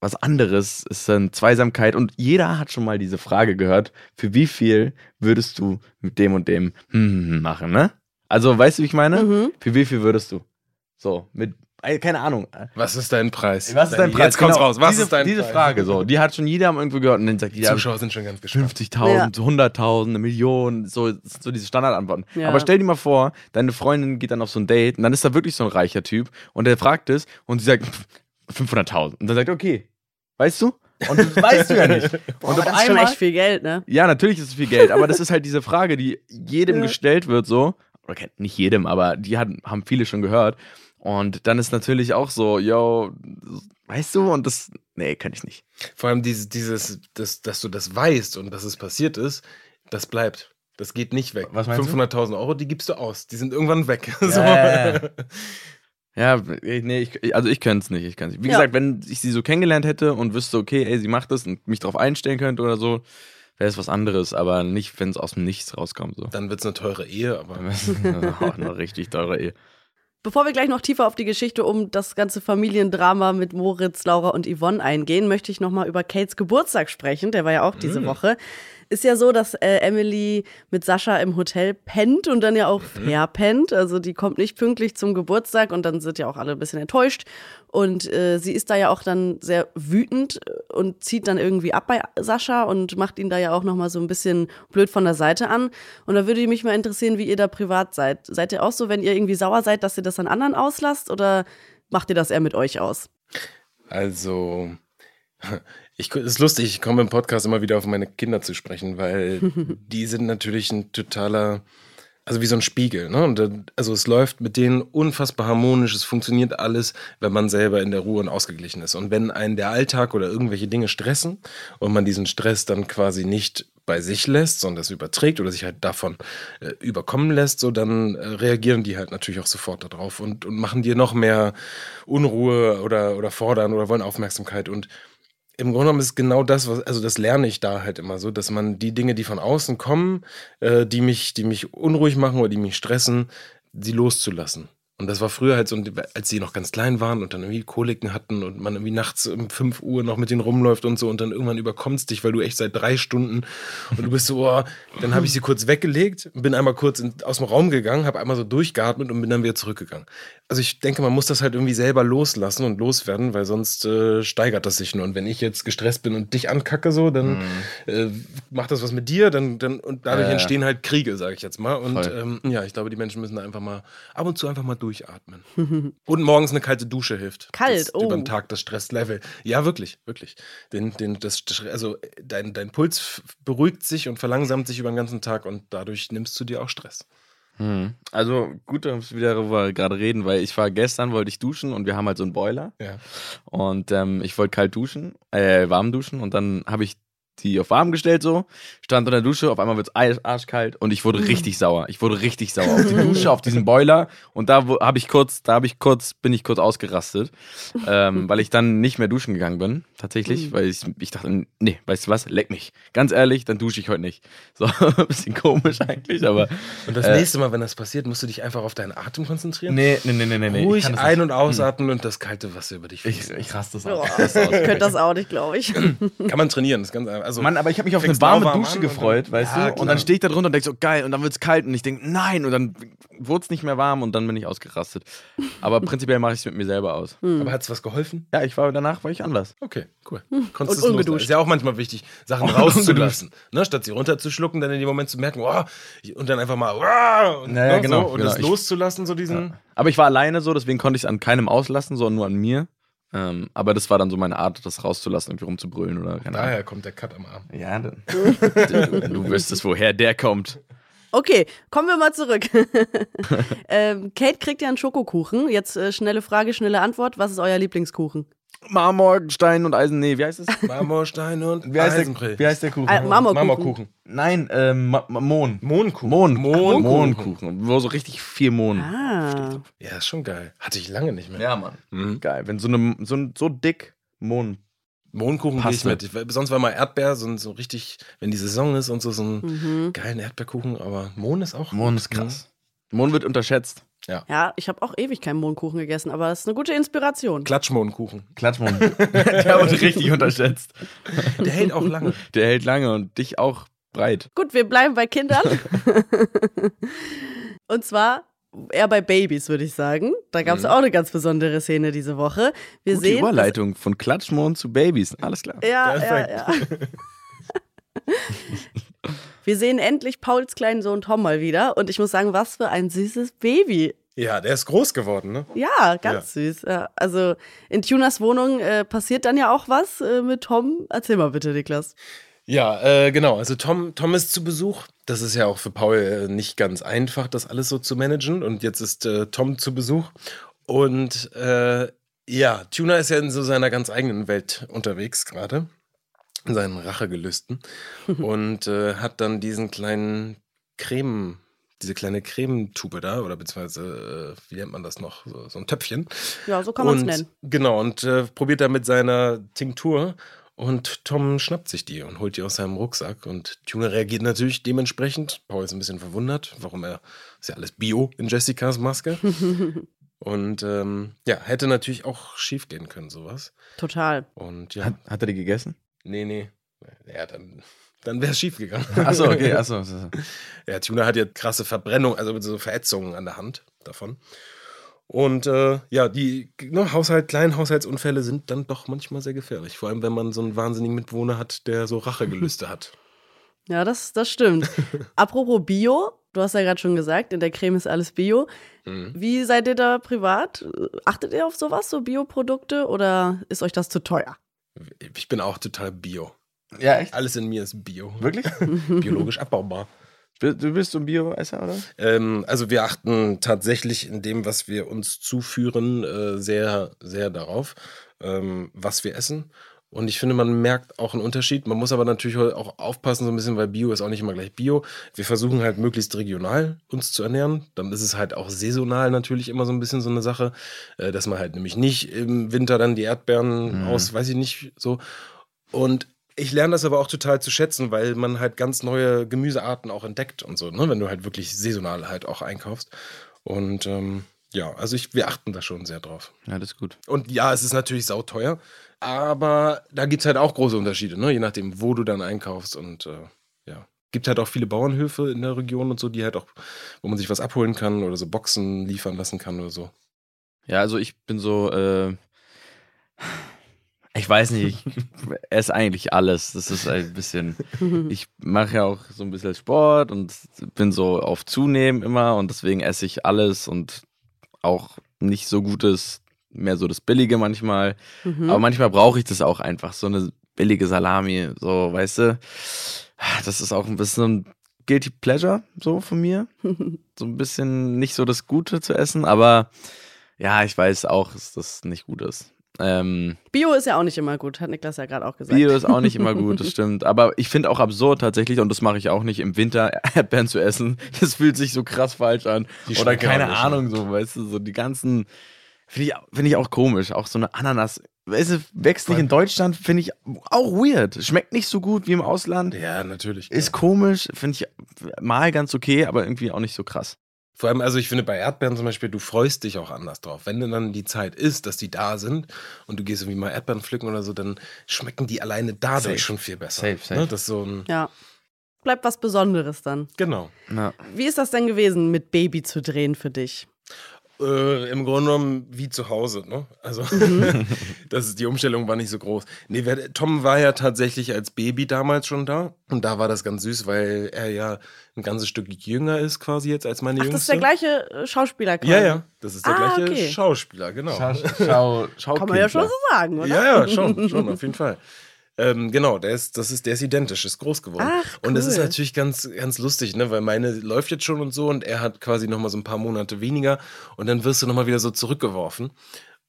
was anderes, es ist dann Zweisamkeit und jeder hat schon mal diese Frage gehört, für wie viel würdest du mit dem und dem hm, machen, ne? Also, weißt du, wie ich meine? Mhm. Für wie viel würdest du? So, mit, keine Ahnung. Was ist dein Preis? Was ist dein Preis? Jetzt kommt's Genau, raus. Was diese, ist dein Diese Preis? Frage, so, die hat schon jeder irgendwo gehört und dann sagt Die jeder Zuschauer sind schon ganz gespannt. 50.000, 100.000, eine Million, so, so diese Standardantworten. Ja. Aber stell dir mal vor, deine Freundin geht dann auf so ein Date und dann ist da wirklich so ein reicher Typ und der fragt es und sie sagt pff, 500.000 und dann sagt er, okay, weißt du? Und das *laughs* weißt du ja nicht. Und Aber auf das ist schon einmal, echt viel Geld, ne? ja, natürlich ist es viel Geld, aber das ist halt diese Frage, die jedem *laughs* Ja. gestellt wird, so. Okay, nicht jedem, aber die hat, haben viele schon gehört. Und dann ist natürlich auch so, yo, weißt du, und das, nee, kann ich nicht. Vor allem dieses, dieses das, dass du das weißt und dass es passiert ist, das bleibt. Das geht nicht weg. Was meinst du? 500.000 Euro, die gibst du aus. Die sind irgendwann weg. *laughs* so. Ja, nee, ich, also ich könnte es nicht. Ich kann's nicht. Wie Ja. gesagt, wenn ich sie so kennengelernt hätte und wüsste, okay, ey, sie macht das und mich darauf einstellen könnte oder so, wäre es was anderes, aber nicht, wenn es aus dem Nichts rauskommt. So. Dann wird es eine teure Ehe, aber *laughs* auch eine richtig teure Ehe. Bevor wir gleich noch tiefer auf die Geschichte um das ganze Familiendrama mit Moritz, Laura und Yvonne eingehen, möchte ich nochmal über Kates Geburtstag sprechen. Der war ja auch diese Woche. Ist ja so, dass äh, Emily mit Sascha im Hotel pennt und dann ja auch Mhm. verpennt. Also die kommt nicht pünktlich zum Geburtstag und dann sind ja auch alle ein bisschen enttäuscht. Und äh, sie ist da ja auch dann sehr wütend und zieht dann irgendwie ab bei Sascha und macht ihn da ja auch nochmal so ein bisschen blöd von der Seite an. Und da würde mich mal interessieren, wie ihr da privat seid. Seid ihr auch so, wenn ihr irgendwie sauer seid, dass ihr das an anderen auslasst oder macht ihr das eher mit euch aus? Also, ich, ist lustig, ich komme im Podcast immer wieder auf meine Kinder zu sprechen, weil *laughs* die sind natürlich ein totaler, also wie so ein Spiegel. Ne? Und, also es läuft mit denen unfassbar harmonisch, es funktioniert alles, wenn man selber in der Ruhe und ausgeglichen ist. Und wenn einen der Alltag oder irgendwelche Dinge stressen und man diesen Stress dann quasi nicht bei sich lässt, sondern das überträgt oder sich halt davon äh, überkommen lässt, so dann äh, reagieren die halt natürlich auch sofort darauf und, und machen dir noch mehr Unruhe oder, oder fordern oder wollen Aufmerksamkeit und im Grunde genommen ist genau das, was, also das lerne ich da halt immer so, dass man die Dinge, die von außen kommen, äh, die mich, die mich unruhig machen oder die mich stressen, sie loszulassen. Und das war früher halt so, als sie noch ganz klein waren und dann irgendwie Koliken hatten und man irgendwie nachts um 5 Uhr noch mit denen rumläuft und so und dann irgendwann überkommst dich, weil du echt seit drei Stunden und du bist so, oh, dann habe ich sie kurz weggelegt, bin einmal kurz in, aus dem Raum gegangen, habe einmal so durchgeatmet und bin dann wieder zurückgegangen. Also ich denke, man muss das halt irgendwie selber loslassen und loswerden, weil sonst äh, steigert das sich nur. Und wenn ich jetzt gestresst bin und dich ankacke so, dann äh, macht das was mit dir, dann, dann und dadurch ja. entstehen halt Kriege, sage ich jetzt mal. Und ähm, ja, ich glaube, die Menschen müssen da einfach mal ab und zu einfach mal durchatmen. *laughs* und morgens eine kalte Dusche hilft. Kalt, das, oh. Über den Tag das Stresslevel. Ja, wirklich, wirklich. Den, den, das, also dein, dein Puls beruhigt sich und verlangsamt sich über den ganzen Tag und dadurch nimmst du dir auch Stress. Hm. Also gut, dass wir darüber gerade reden, weil ich war gestern, wollte ich duschen und wir haben halt so einen Boiler Ja. und ähm, ich wollte kalt duschen, äh, warm duschen und dann habe ich die auf warm gestellt so, stand unter der Dusche, auf einmal wird es arschkalt und ich wurde richtig sauer. Ich wurde richtig sauer auf die Dusche, auf diesen Boiler und da habe ich kurz, da habe ich kurz, bin ich kurz ausgerastet, ähm, weil ich dann nicht mehr duschen gegangen bin, tatsächlich, weil ich, ich dachte, nee, weißt du was, leck mich. Ganz ehrlich, dann dusche ich heute nicht. So, *laughs* bisschen komisch eigentlich, aber Und das Äh. nächste Mal, wenn das passiert, musst du dich einfach auf deinen Atem konzentrieren. nee, nee, nee, nee, nee. ich Ruhig ein- und ausatmen und das kalte Wasser über dich Ich, fließen. ich raste das aus. ich könnte das auch nicht, glaube ich. Kann man trainieren, das ist ganz einfach. Also, Mann, aber ich habe mich auf eine warme Dusche an und gefreut, dann- weißt Ja, du? Und klar. dann stehe ich da drunter und denke so, geil, und dann wird's kalt und ich denke, nein, und dann wurde es nicht mehr warm und dann bin ich ausgerastet. Aber prinzipiell mache ich es mit mir selber aus. aber hat es was geholfen? Ja, ich war danach, war ich anders. Okay, cool. Und Konntest ungeduscht. loslassen. Ist ja auch manchmal wichtig, Sachen *laughs* rauszulassen. Ne? Statt sie runterzuschlucken, dann in dem Moment zu merken, oh, und dann einfach mal oh, und, Ja, ja, ne, genau, so, und genau. das Ich- loszulassen, so diesen. Aber ich war alleine so, deswegen konnte ich es an keinem auslassen, sondern nur an mir. Ähm, aber das war dann so meine Art, das rauszulassen, irgendwie rumzubrüllen oder keine Daher kommt der Cut am Arm. Ahnung. Ja, dann. du, *laughs* du wüsstest, woher der kommt. Okay, kommen wir mal zurück. *laughs* ähm, Kate kriegt ja einen Schokokuchen. Jetzt äh, schnelle Frage, schnelle Antwort. Was ist euer Lieblingskuchen? Marmor, Stein und Eisen, nee, wie heißt es? *laughs* Marmorstein und Wie heißt, Eisenbrill. der, wie heißt der Kuchen? Ah, Marmorkuchen. Marmorkuchen. Nein, Ma Ma Mohn. Mohnkuchen. Mohn. Mohnkuchen. Mohnkuchen. Wo so richtig viel Mohn. Ah. Ja, ist schon geil. Hatte ich lange nicht mehr. Ja, Mann. Mhm. Geil. Wenn so, eine, so, ein- so dick Mohn. Mohnkuchen gehe ich mit. Ich, sonst war mal Erdbeer, so, ein- so richtig, wenn die Saison ist und so, so einen Mhm. geilen Erdbeerkuchen, aber Mohn ist auch. Mohn ist krass. Mohn wird unterschätzt. Ja, ich habe auch ewig keinen Mohnkuchen gegessen, aber das ist eine gute Inspiration. Klatschmohnkuchen. Klatschmohn. *laughs* Der wird richtig unterschätzt. Der hält auch lange. Der hält lange und dich auch breit. Gut, wir bleiben bei Kindern. *laughs* Und zwar eher bei Babys, würde ich sagen. Da gab es auch eine ganz besondere Szene diese Woche. Wir Gute sehen. Überleitung von Klatschmohn zu Babys. Alles klar. Ja, ja, ja. *laughs* Wir sehen endlich Pauls kleinen Sohn Tom mal wieder. Und ich muss sagen, was für ein süßes Baby. Ja, der ist groß geworden, ne? Ja, ganz süß. Ja. Also in Tunas Wohnung äh, passiert dann ja auch was äh, mit Tom. Erzähl mal bitte, Niklas. Ja, äh, genau. Also Tom, Tom ist zu Besuch. Das ist ja auch für Paul äh, nicht ganz einfach, das alles so zu managen. Und jetzt ist äh, Tom zu Besuch. Und äh, ja, Tuna ist ja in so seiner ganz eigenen Welt unterwegs gerade. In seinen Rachegelüsten. *laughs* und äh, hat dann diesen kleinen Creme, diese kleine Cremetube da, oder beziehungsweise, äh, wie nennt man das noch? So, so ein Töpfchen. Ja, so kann man es nennen. Genau, und äh, probiert da mit seiner Tinktur. Und Tom schnappt sich die und holt die aus seinem Rucksack. Und Tuna reagiert natürlich dementsprechend. Paul ist ein bisschen verwundert, warum er. Ist ja alles Bio in Jessicas Maske. *laughs* und ähm, ja, hätte natürlich auch schief gehen können, sowas. Total. Und ja, Hat, hat er die gegessen? Nee, nee. Hat dann dann wäre es schief gegangen. Achso, okay, achso. *laughs* Ja, Tuna hat ja krasse Verbrennung, also so Verätzungen an der Hand davon. Und äh, ja, die ne, Haushalt, kleinen Haushaltsunfälle sind dann doch manchmal sehr gefährlich. Vor allem, wenn man so einen wahnsinnigen Mitbewohner hat, der so Rachegelüste hat. *laughs* Ja, das, das stimmt. *laughs* Apropos Bio, du hast ja gerade schon gesagt, in der Creme ist alles Bio. Mhm. Wie seid ihr da privat? Achtet ihr auf sowas, so Bioprodukte, oder ist euch das zu teuer? Ich bin auch total Bio. Ja, echt? Alles in mir ist Bio. Wirklich? *laughs* Biologisch abbaubar. Du bist so ein Bio-Esser, oder? Ähm, also wir achten tatsächlich in dem, was wir uns zuführen, äh, sehr, sehr darauf, ähm, was wir essen. Und ich finde, man merkt auch einen Unterschied. Man muss aber natürlich auch aufpassen, so ein bisschen, weil Bio ist auch nicht immer gleich Bio. Wir versuchen halt möglichst regional uns zu ernähren. Dann ist es halt auch saisonal natürlich immer so ein bisschen so eine Sache, äh, dass man halt nämlich nicht im Winter dann die Erdbeeren Mhm. aus, weiß ich nicht, so. Und ich lerne das aber auch total zu schätzen, weil man halt ganz neue Gemüsearten auch entdeckt und so, ne? wenn du halt wirklich saisonal halt auch einkaufst. Und ähm, ja, also ich, wir achten da schon sehr drauf. Ja, das ist gut. Und ja, es ist natürlich sauteuer, aber da gibt es halt auch große Unterschiede, ne? je nachdem, wo du dann einkaufst. Und äh, ja, gibt halt auch viele Bauernhöfe in der Region und so, die halt auch, wo man sich was abholen kann oder so Boxen liefern lassen kann oder so. Ja, also ich bin so, äh, ich weiß nicht, ich *laughs* esse eigentlich alles. Das ist ein bisschen, ich mache ja auch so ein bisschen Sport und bin so auf Zunehmen immer und deswegen esse ich alles und auch nicht so gutes, mehr so das Billige manchmal. Mhm. Aber manchmal brauche ich das auch einfach, so eine billige Salami, so, weißt du. Das ist auch ein bisschen ein Guilty Pleasure, so von mir. *laughs* So ein bisschen nicht so das Gute zu essen, aber ja, ich weiß auch, dass das nicht gut ist. Ähm, Bio ist ja auch nicht immer gut, hat Niklas ja gerade auch gesagt. Bio ist auch nicht immer gut, das *laughs* stimmt. Aber ich finde auch absurd tatsächlich, und das mache ich auch nicht, im Winter *laughs* Erdbeeren zu essen. Das fühlt sich so krass falsch an. Oder keine nicht, Ahnung, so, weißt du, so die ganzen. Finde ich, find ich auch komisch. Auch so eine Ananas. Weißt du, wächst nicht in Deutschland, finde ich auch weird. Schmeckt nicht so gut wie im Ausland. Ja, natürlich. Ist komisch, finde ich mal ganz okay, aber irgendwie auch nicht so krass. Vor allem, also ich finde bei Erdbeeren zum Beispiel, du freust dich auch anders drauf. Wenn dann die Zeit ist, dass die da sind und du gehst irgendwie mal Erdbeeren pflücken oder so, dann schmecken die alleine dadurch Safe. schon viel besser. Safe, safe. Ne? Das ist so ein, Ja. Bleibt was Besonderes dann. genau. Ja. Wie ist das denn gewesen, mit Baby zu drehen für dich? Äh, Im Grunde genommen wie zu Hause, ne? Also, Mhm. *laughs* das ist, die Umstellung war nicht so groß. Nee, wer, Tom war ja tatsächlich als Baby damals schon da. Und da war das ganz süß, weil er ja ein ganzes Stück jünger ist quasi jetzt als meine Ach, Jüngste. das ist der gleiche äh, Schauspieler quasi. Ja, ja, das ist der Ah, gleiche okay. Schauspieler, genau. Schau, schau, *laughs* Kann man ja schon so sagen, oder? Ja, ja, schon, schon, auf jeden Fall. Ähm, genau, der ist, das ist, der ist identisch, ist groß geworden. Ach, Und das ist cool. natürlich ganz, ganz lustig, ne? Weil meine läuft jetzt schon und so und er hat quasi nochmal so ein paar Monate weniger und dann wirst du nochmal wieder so zurückgeworfen.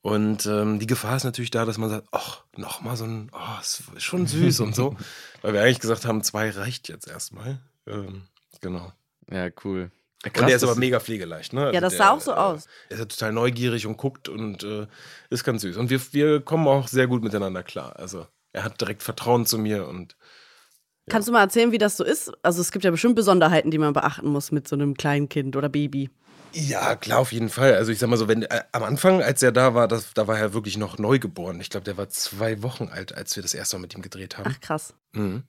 Und ähm, die Gefahr ist natürlich da, dass man sagt, ach, nochmal so ein, oh, ist schon süß und so. *laughs* Weil wir eigentlich gesagt haben, zwei reicht jetzt erstmal. Ähm, genau. Ja, cool. und der ist aber mega pflegeleicht, ne? Ja, das der, sah auch so aus. Er ist total neugierig und guckt und äh, ist ganz süß. Und wir, wir kommen auch sehr gut miteinander klar. Also er hat direkt Vertrauen zu mir und Kannst du mal erzählen, wie das so ist? Also es gibt ja bestimmt Besonderheiten, die man beachten muss mit so einem kleinen Kind oder Baby. ja, klar, auf jeden Fall. Also ich sag mal so, wenn äh, am Anfang, als er da war, das, da war er wirklich noch neugeboren. Ich glaube, der war zwei Wochen alt, als wir das erste Mal mit ihm gedreht haben. Ach krass. Mhm.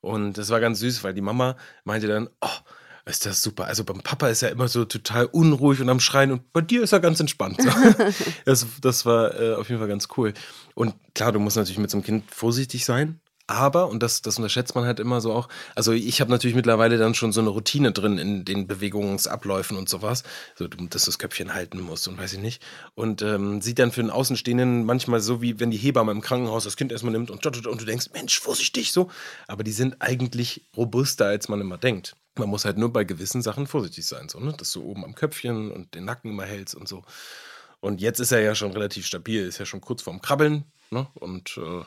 Und das war ganz süß, weil die Mama meinte dann, oh, ist das super. Also beim Papa ist er immer so total unruhig und am Schreien und bei dir ist er ganz entspannt. *laughs* Das, das war äh, auf jeden Fall ganz cool. Und klar, du musst natürlich mit so einem Kind vorsichtig sein. Aber, und das, das unterschätzt man halt immer so auch, also ich habe natürlich mittlerweile dann schon so eine Routine drin in den Bewegungsabläufen und sowas, so, dass du das Köpfchen halten musst und weiß ich nicht. Und ähm, sieht dann für den Außenstehenden manchmal so, wie wenn die Hebamme im Krankenhaus das Kind erstmal nimmt und, und du denkst, Mensch, vorsichtig so. Aber die sind eigentlich robuster, als man immer denkt. Man muss halt nur bei gewissen Sachen vorsichtig sein, so, ne? dass du oben am Köpfchen und den Nacken immer hältst und so. Und jetzt ist er ja schon relativ stabil, ist ja schon kurz vorm Krabbeln. Ne? Und äh,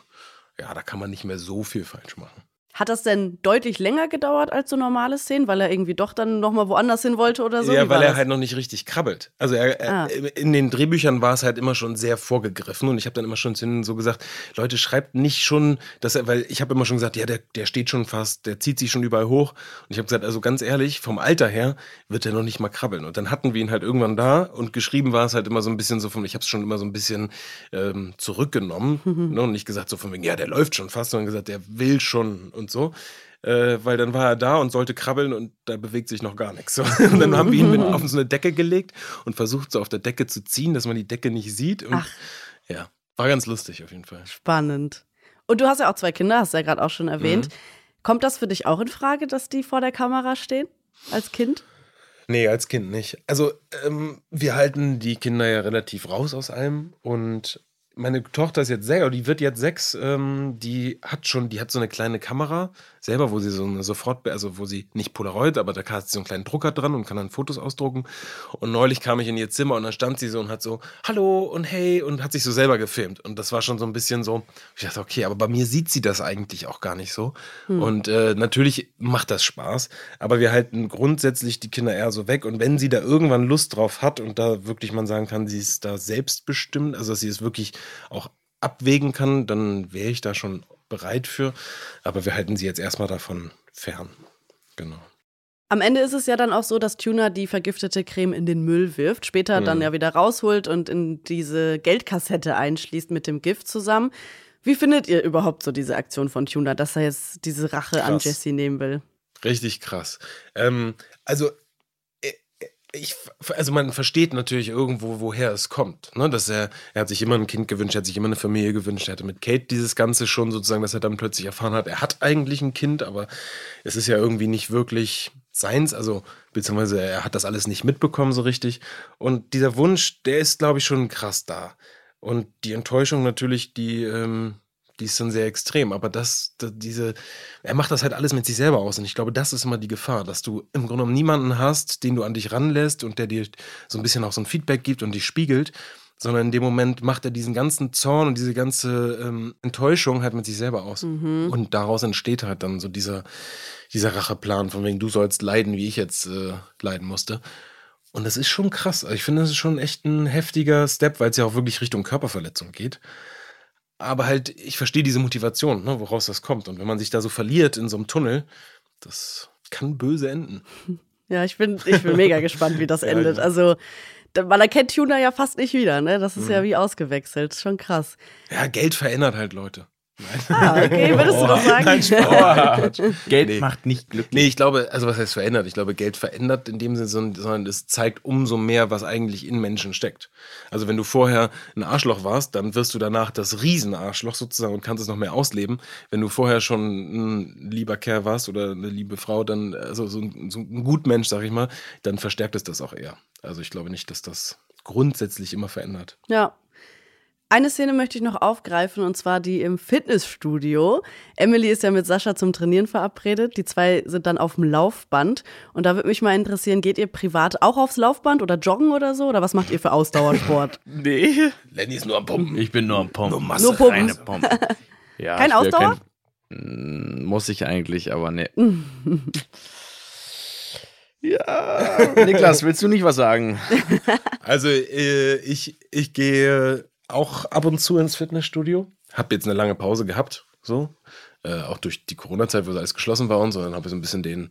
ja, da kann man nicht mehr so viel falsch machen. Hat das denn deutlich länger gedauert als so normale Szenen, weil er irgendwie doch dann nochmal woanders hin wollte oder so? ja, weil er das? halt noch nicht richtig krabbelt. Also er, er, Ah. in den Drehbüchern war es halt immer schon sehr vorgegriffen und ich habe dann immer schon zu ihnen so gesagt, Leute, schreibt nicht schon, dass er, weil ich habe immer schon gesagt, ja, der, der steht schon fast, der zieht sich schon überall hoch. Und ich habe gesagt, also ganz ehrlich, vom Alter her wird er noch nicht mal krabbeln. Und dann hatten wir ihn halt irgendwann da und geschrieben war es halt immer so ein bisschen so von, ich habe es schon immer so ein bisschen ähm, zurückgenommen ne, und nicht gesagt so von wegen, ja, der läuft schon fast, sondern gesagt, der will schon und so. äh, weil dann war er da und sollte krabbeln und da bewegt sich noch gar nichts. So. *laughs* Und dann haben wir ihn mit *laughs* auf so eine Decke gelegt und versucht, so auf der Decke zu ziehen, dass man die Decke nicht sieht. Und Ach. ja, war ganz lustig auf jeden Fall. Spannend. Und du hast ja auch zwei Kinder, hast du ja gerade auch schon erwähnt. Kommt das für dich auch in Frage, dass die vor der Kamera stehen? Als Kind? Nee, als Kind nicht. Also, ähm, wir halten die Kinder ja relativ raus aus allem und meine Tochter ist jetzt sechs, die wird jetzt sechs, ähm, die hat schon, die hat so eine kleine Kamera selber, wo sie so eine sofort, also wo sie nicht Polaroid, aber da hat sie so einen kleinen Drucker dran und kann dann Fotos ausdrucken. Und neulich kam ich in ihr Zimmer und dann stand sie so und hat so Hallo und hey und hat sich so selber gefilmt. Und das war schon so ein bisschen so, ich dachte, okay, aber bei mir sieht sie das eigentlich auch gar nicht so. Und äh, natürlich macht das Spaß, aber wir halten grundsätzlich die Kinder eher so weg. Und wenn sie da irgendwann Lust drauf hat und da wirklich man sagen kann, sie ist da selbstbestimmt, also dass sie es wirklich auch abwägen kann, dann wäre ich da schon bereit für. Aber wir halten sie jetzt erstmal davon fern. Genau. Am Ende ist es ja dann auch so, dass Tuna die vergiftete Creme in den Müll wirft, später dann ja wieder rausholt und in diese Geldkassette einschließt mit dem Gift zusammen. Wie findet ihr überhaupt so diese Aktion von Tuna, dass er jetzt diese Rache an Krass. Jesse nehmen will? Richtig krass. Ähm, also, ich, also man versteht natürlich irgendwo, woher es kommt. Ne? Dass er, er hat sich immer ein Kind gewünscht, er hat sich immer eine Familie gewünscht. Er hatte mit Kate dieses Ganze schon sozusagen, dass er dann plötzlich erfahren hat, er hat eigentlich ein Kind, aber es ist ja irgendwie nicht wirklich seins. Also, beziehungsweise er hat das alles nicht mitbekommen so richtig. Und dieser Wunsch, der ist, glaube ich, schon krass da. Und die Enttäuschung natürlich, die, ähm, die ist dann sehr extrem. Aber das, da- diese, er macht das halt alles mit sich selber aus. Und ich glaube, das ist immer die Gefahr, dass du im Grunde genommen niemanden hast, den du an dich ranlässt und der dir so ein bisschen auch so ein Feedback gibt und dich spiegelt. Sondern in dem Moment macht er diesen ganzen Zorn und diese ganze ähm, Enttäuschung halt mit sich selber aus. Und daraus entsteht halt dann so dieser, dieser Racheplan, von wegen, du sollst leiden, wie ich jetzt äh, leiden musste. Und das ist schon krass. Also ich finde, das ist schon echt ein heftiger Step, weil es ja auch wirklich Richtung Körperverletzung geht. Aber halt, ich verstehe diese Motivation, ne, woraus das kommt. Und wenn man sich da so verliert in so einem Tunnel, das kann böse enden. *laughs* Ja, ich bin, ich bin mega gespannt, wie das *laughs* Ja, endet. ja. Also, da- man erkennt Tuna ja fast nicht wieder, ne? Das ist Mhm. ja wie ausgewechselt. Schon krass. Ja, Geld verändert halt Leute. Nein. Ah, okay, würdest du das sagen? Nein, Spaß. *laughs* Geld Nee. macht nicht glücklich. Nee, ich glaube, also was heißt verändert? Ich glaube, Geld verändert in dem Sinne, sondern- sondern es zeigt umso mehr, was eigentlich in Menschen steckt. Also wenn du vorher ein Arschloch warst, dann wirst du danach das Riesenarschloch sozusagen und kannst es noch mehr ausleben. Wenn du vorher schon ein lieber Kerl warst oder eine liebe Frau, dann, also so ein, so ein Gutmensch, sag ich mal, dann verstärkt es das auch eher. Also ich glaube nicht, dass das grundsätzlich immer verändert. Ja. Eine Szene möchte ich noch aufgreifen und zwar die im Fitnessstudio. Emily ist ja mit Sascha zum Trainieren verabredet. Die zwei sind dann auf dem Laufband. Und da würde mich mal interessieren, geht ihr privat auch aufs Laufband oder joggen oder so? Oder was macht ihr für Ausdauersport? *laughs* Nee. Lenny ist nur am Pumpen. Ich bin nur am Pumpen. Nur Masse Nur Pumpen. Reine Pumpen. *laughs* Ja, Kein Ausdauer? Kein, Mm, muss ich eigentlich, aber nee. *laughs* ja. Niklas, willst du nicht was sagen? Also äh, ich, ich gehe auch ab und zu ins Fitnessstudio. Hab jetzt eine lange Pause gehabt, so. Äh, auch durch die Corona-Zeit, wo alles geschlossen war und so. Dann habe ich so ein bisschen den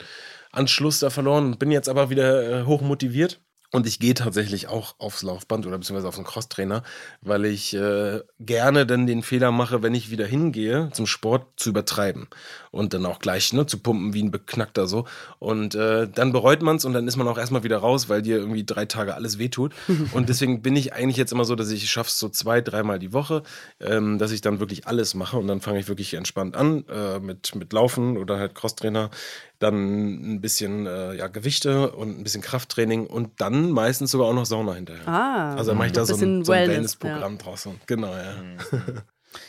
Anschluss da verloren. Bin jetzt aber wieder äh, hoch motiviert. Und ich gehe tatsächlich auch aufs Laufband oder beziehungsweise auf den Crosstrainer, weil ich äh, gerne dann den Fehler mache, wenn ich wieder hingehe, zum Sport zu übertreiben. Und dann auch gleich ne, zu pumpen wie ein Beknackter so. Und äh, dann bereut man es und dann ist man auch erstmal wieder raus, weil dir irgendwie drei Tage alles wehtut. *laughs* und deswegen bin ich eigentlich jetzt immer so, dass ich schaffe es so zwei, dreimal die Woche, ähm, dass ich dann wirklich alles mache und dann fange ich wirklich entspannt an äh, mit, mit Laufen oder halt Crosstrainer, dann ein bisschen äh, ja, Gewichte und ein bisschen Krafttraining und dann meistens sogar auch noch Sauna hinterher. Ah, also dann mache ich da so ein, so ein Wellness, Wellness-Programm draus. und- Genau, ja. *laughs*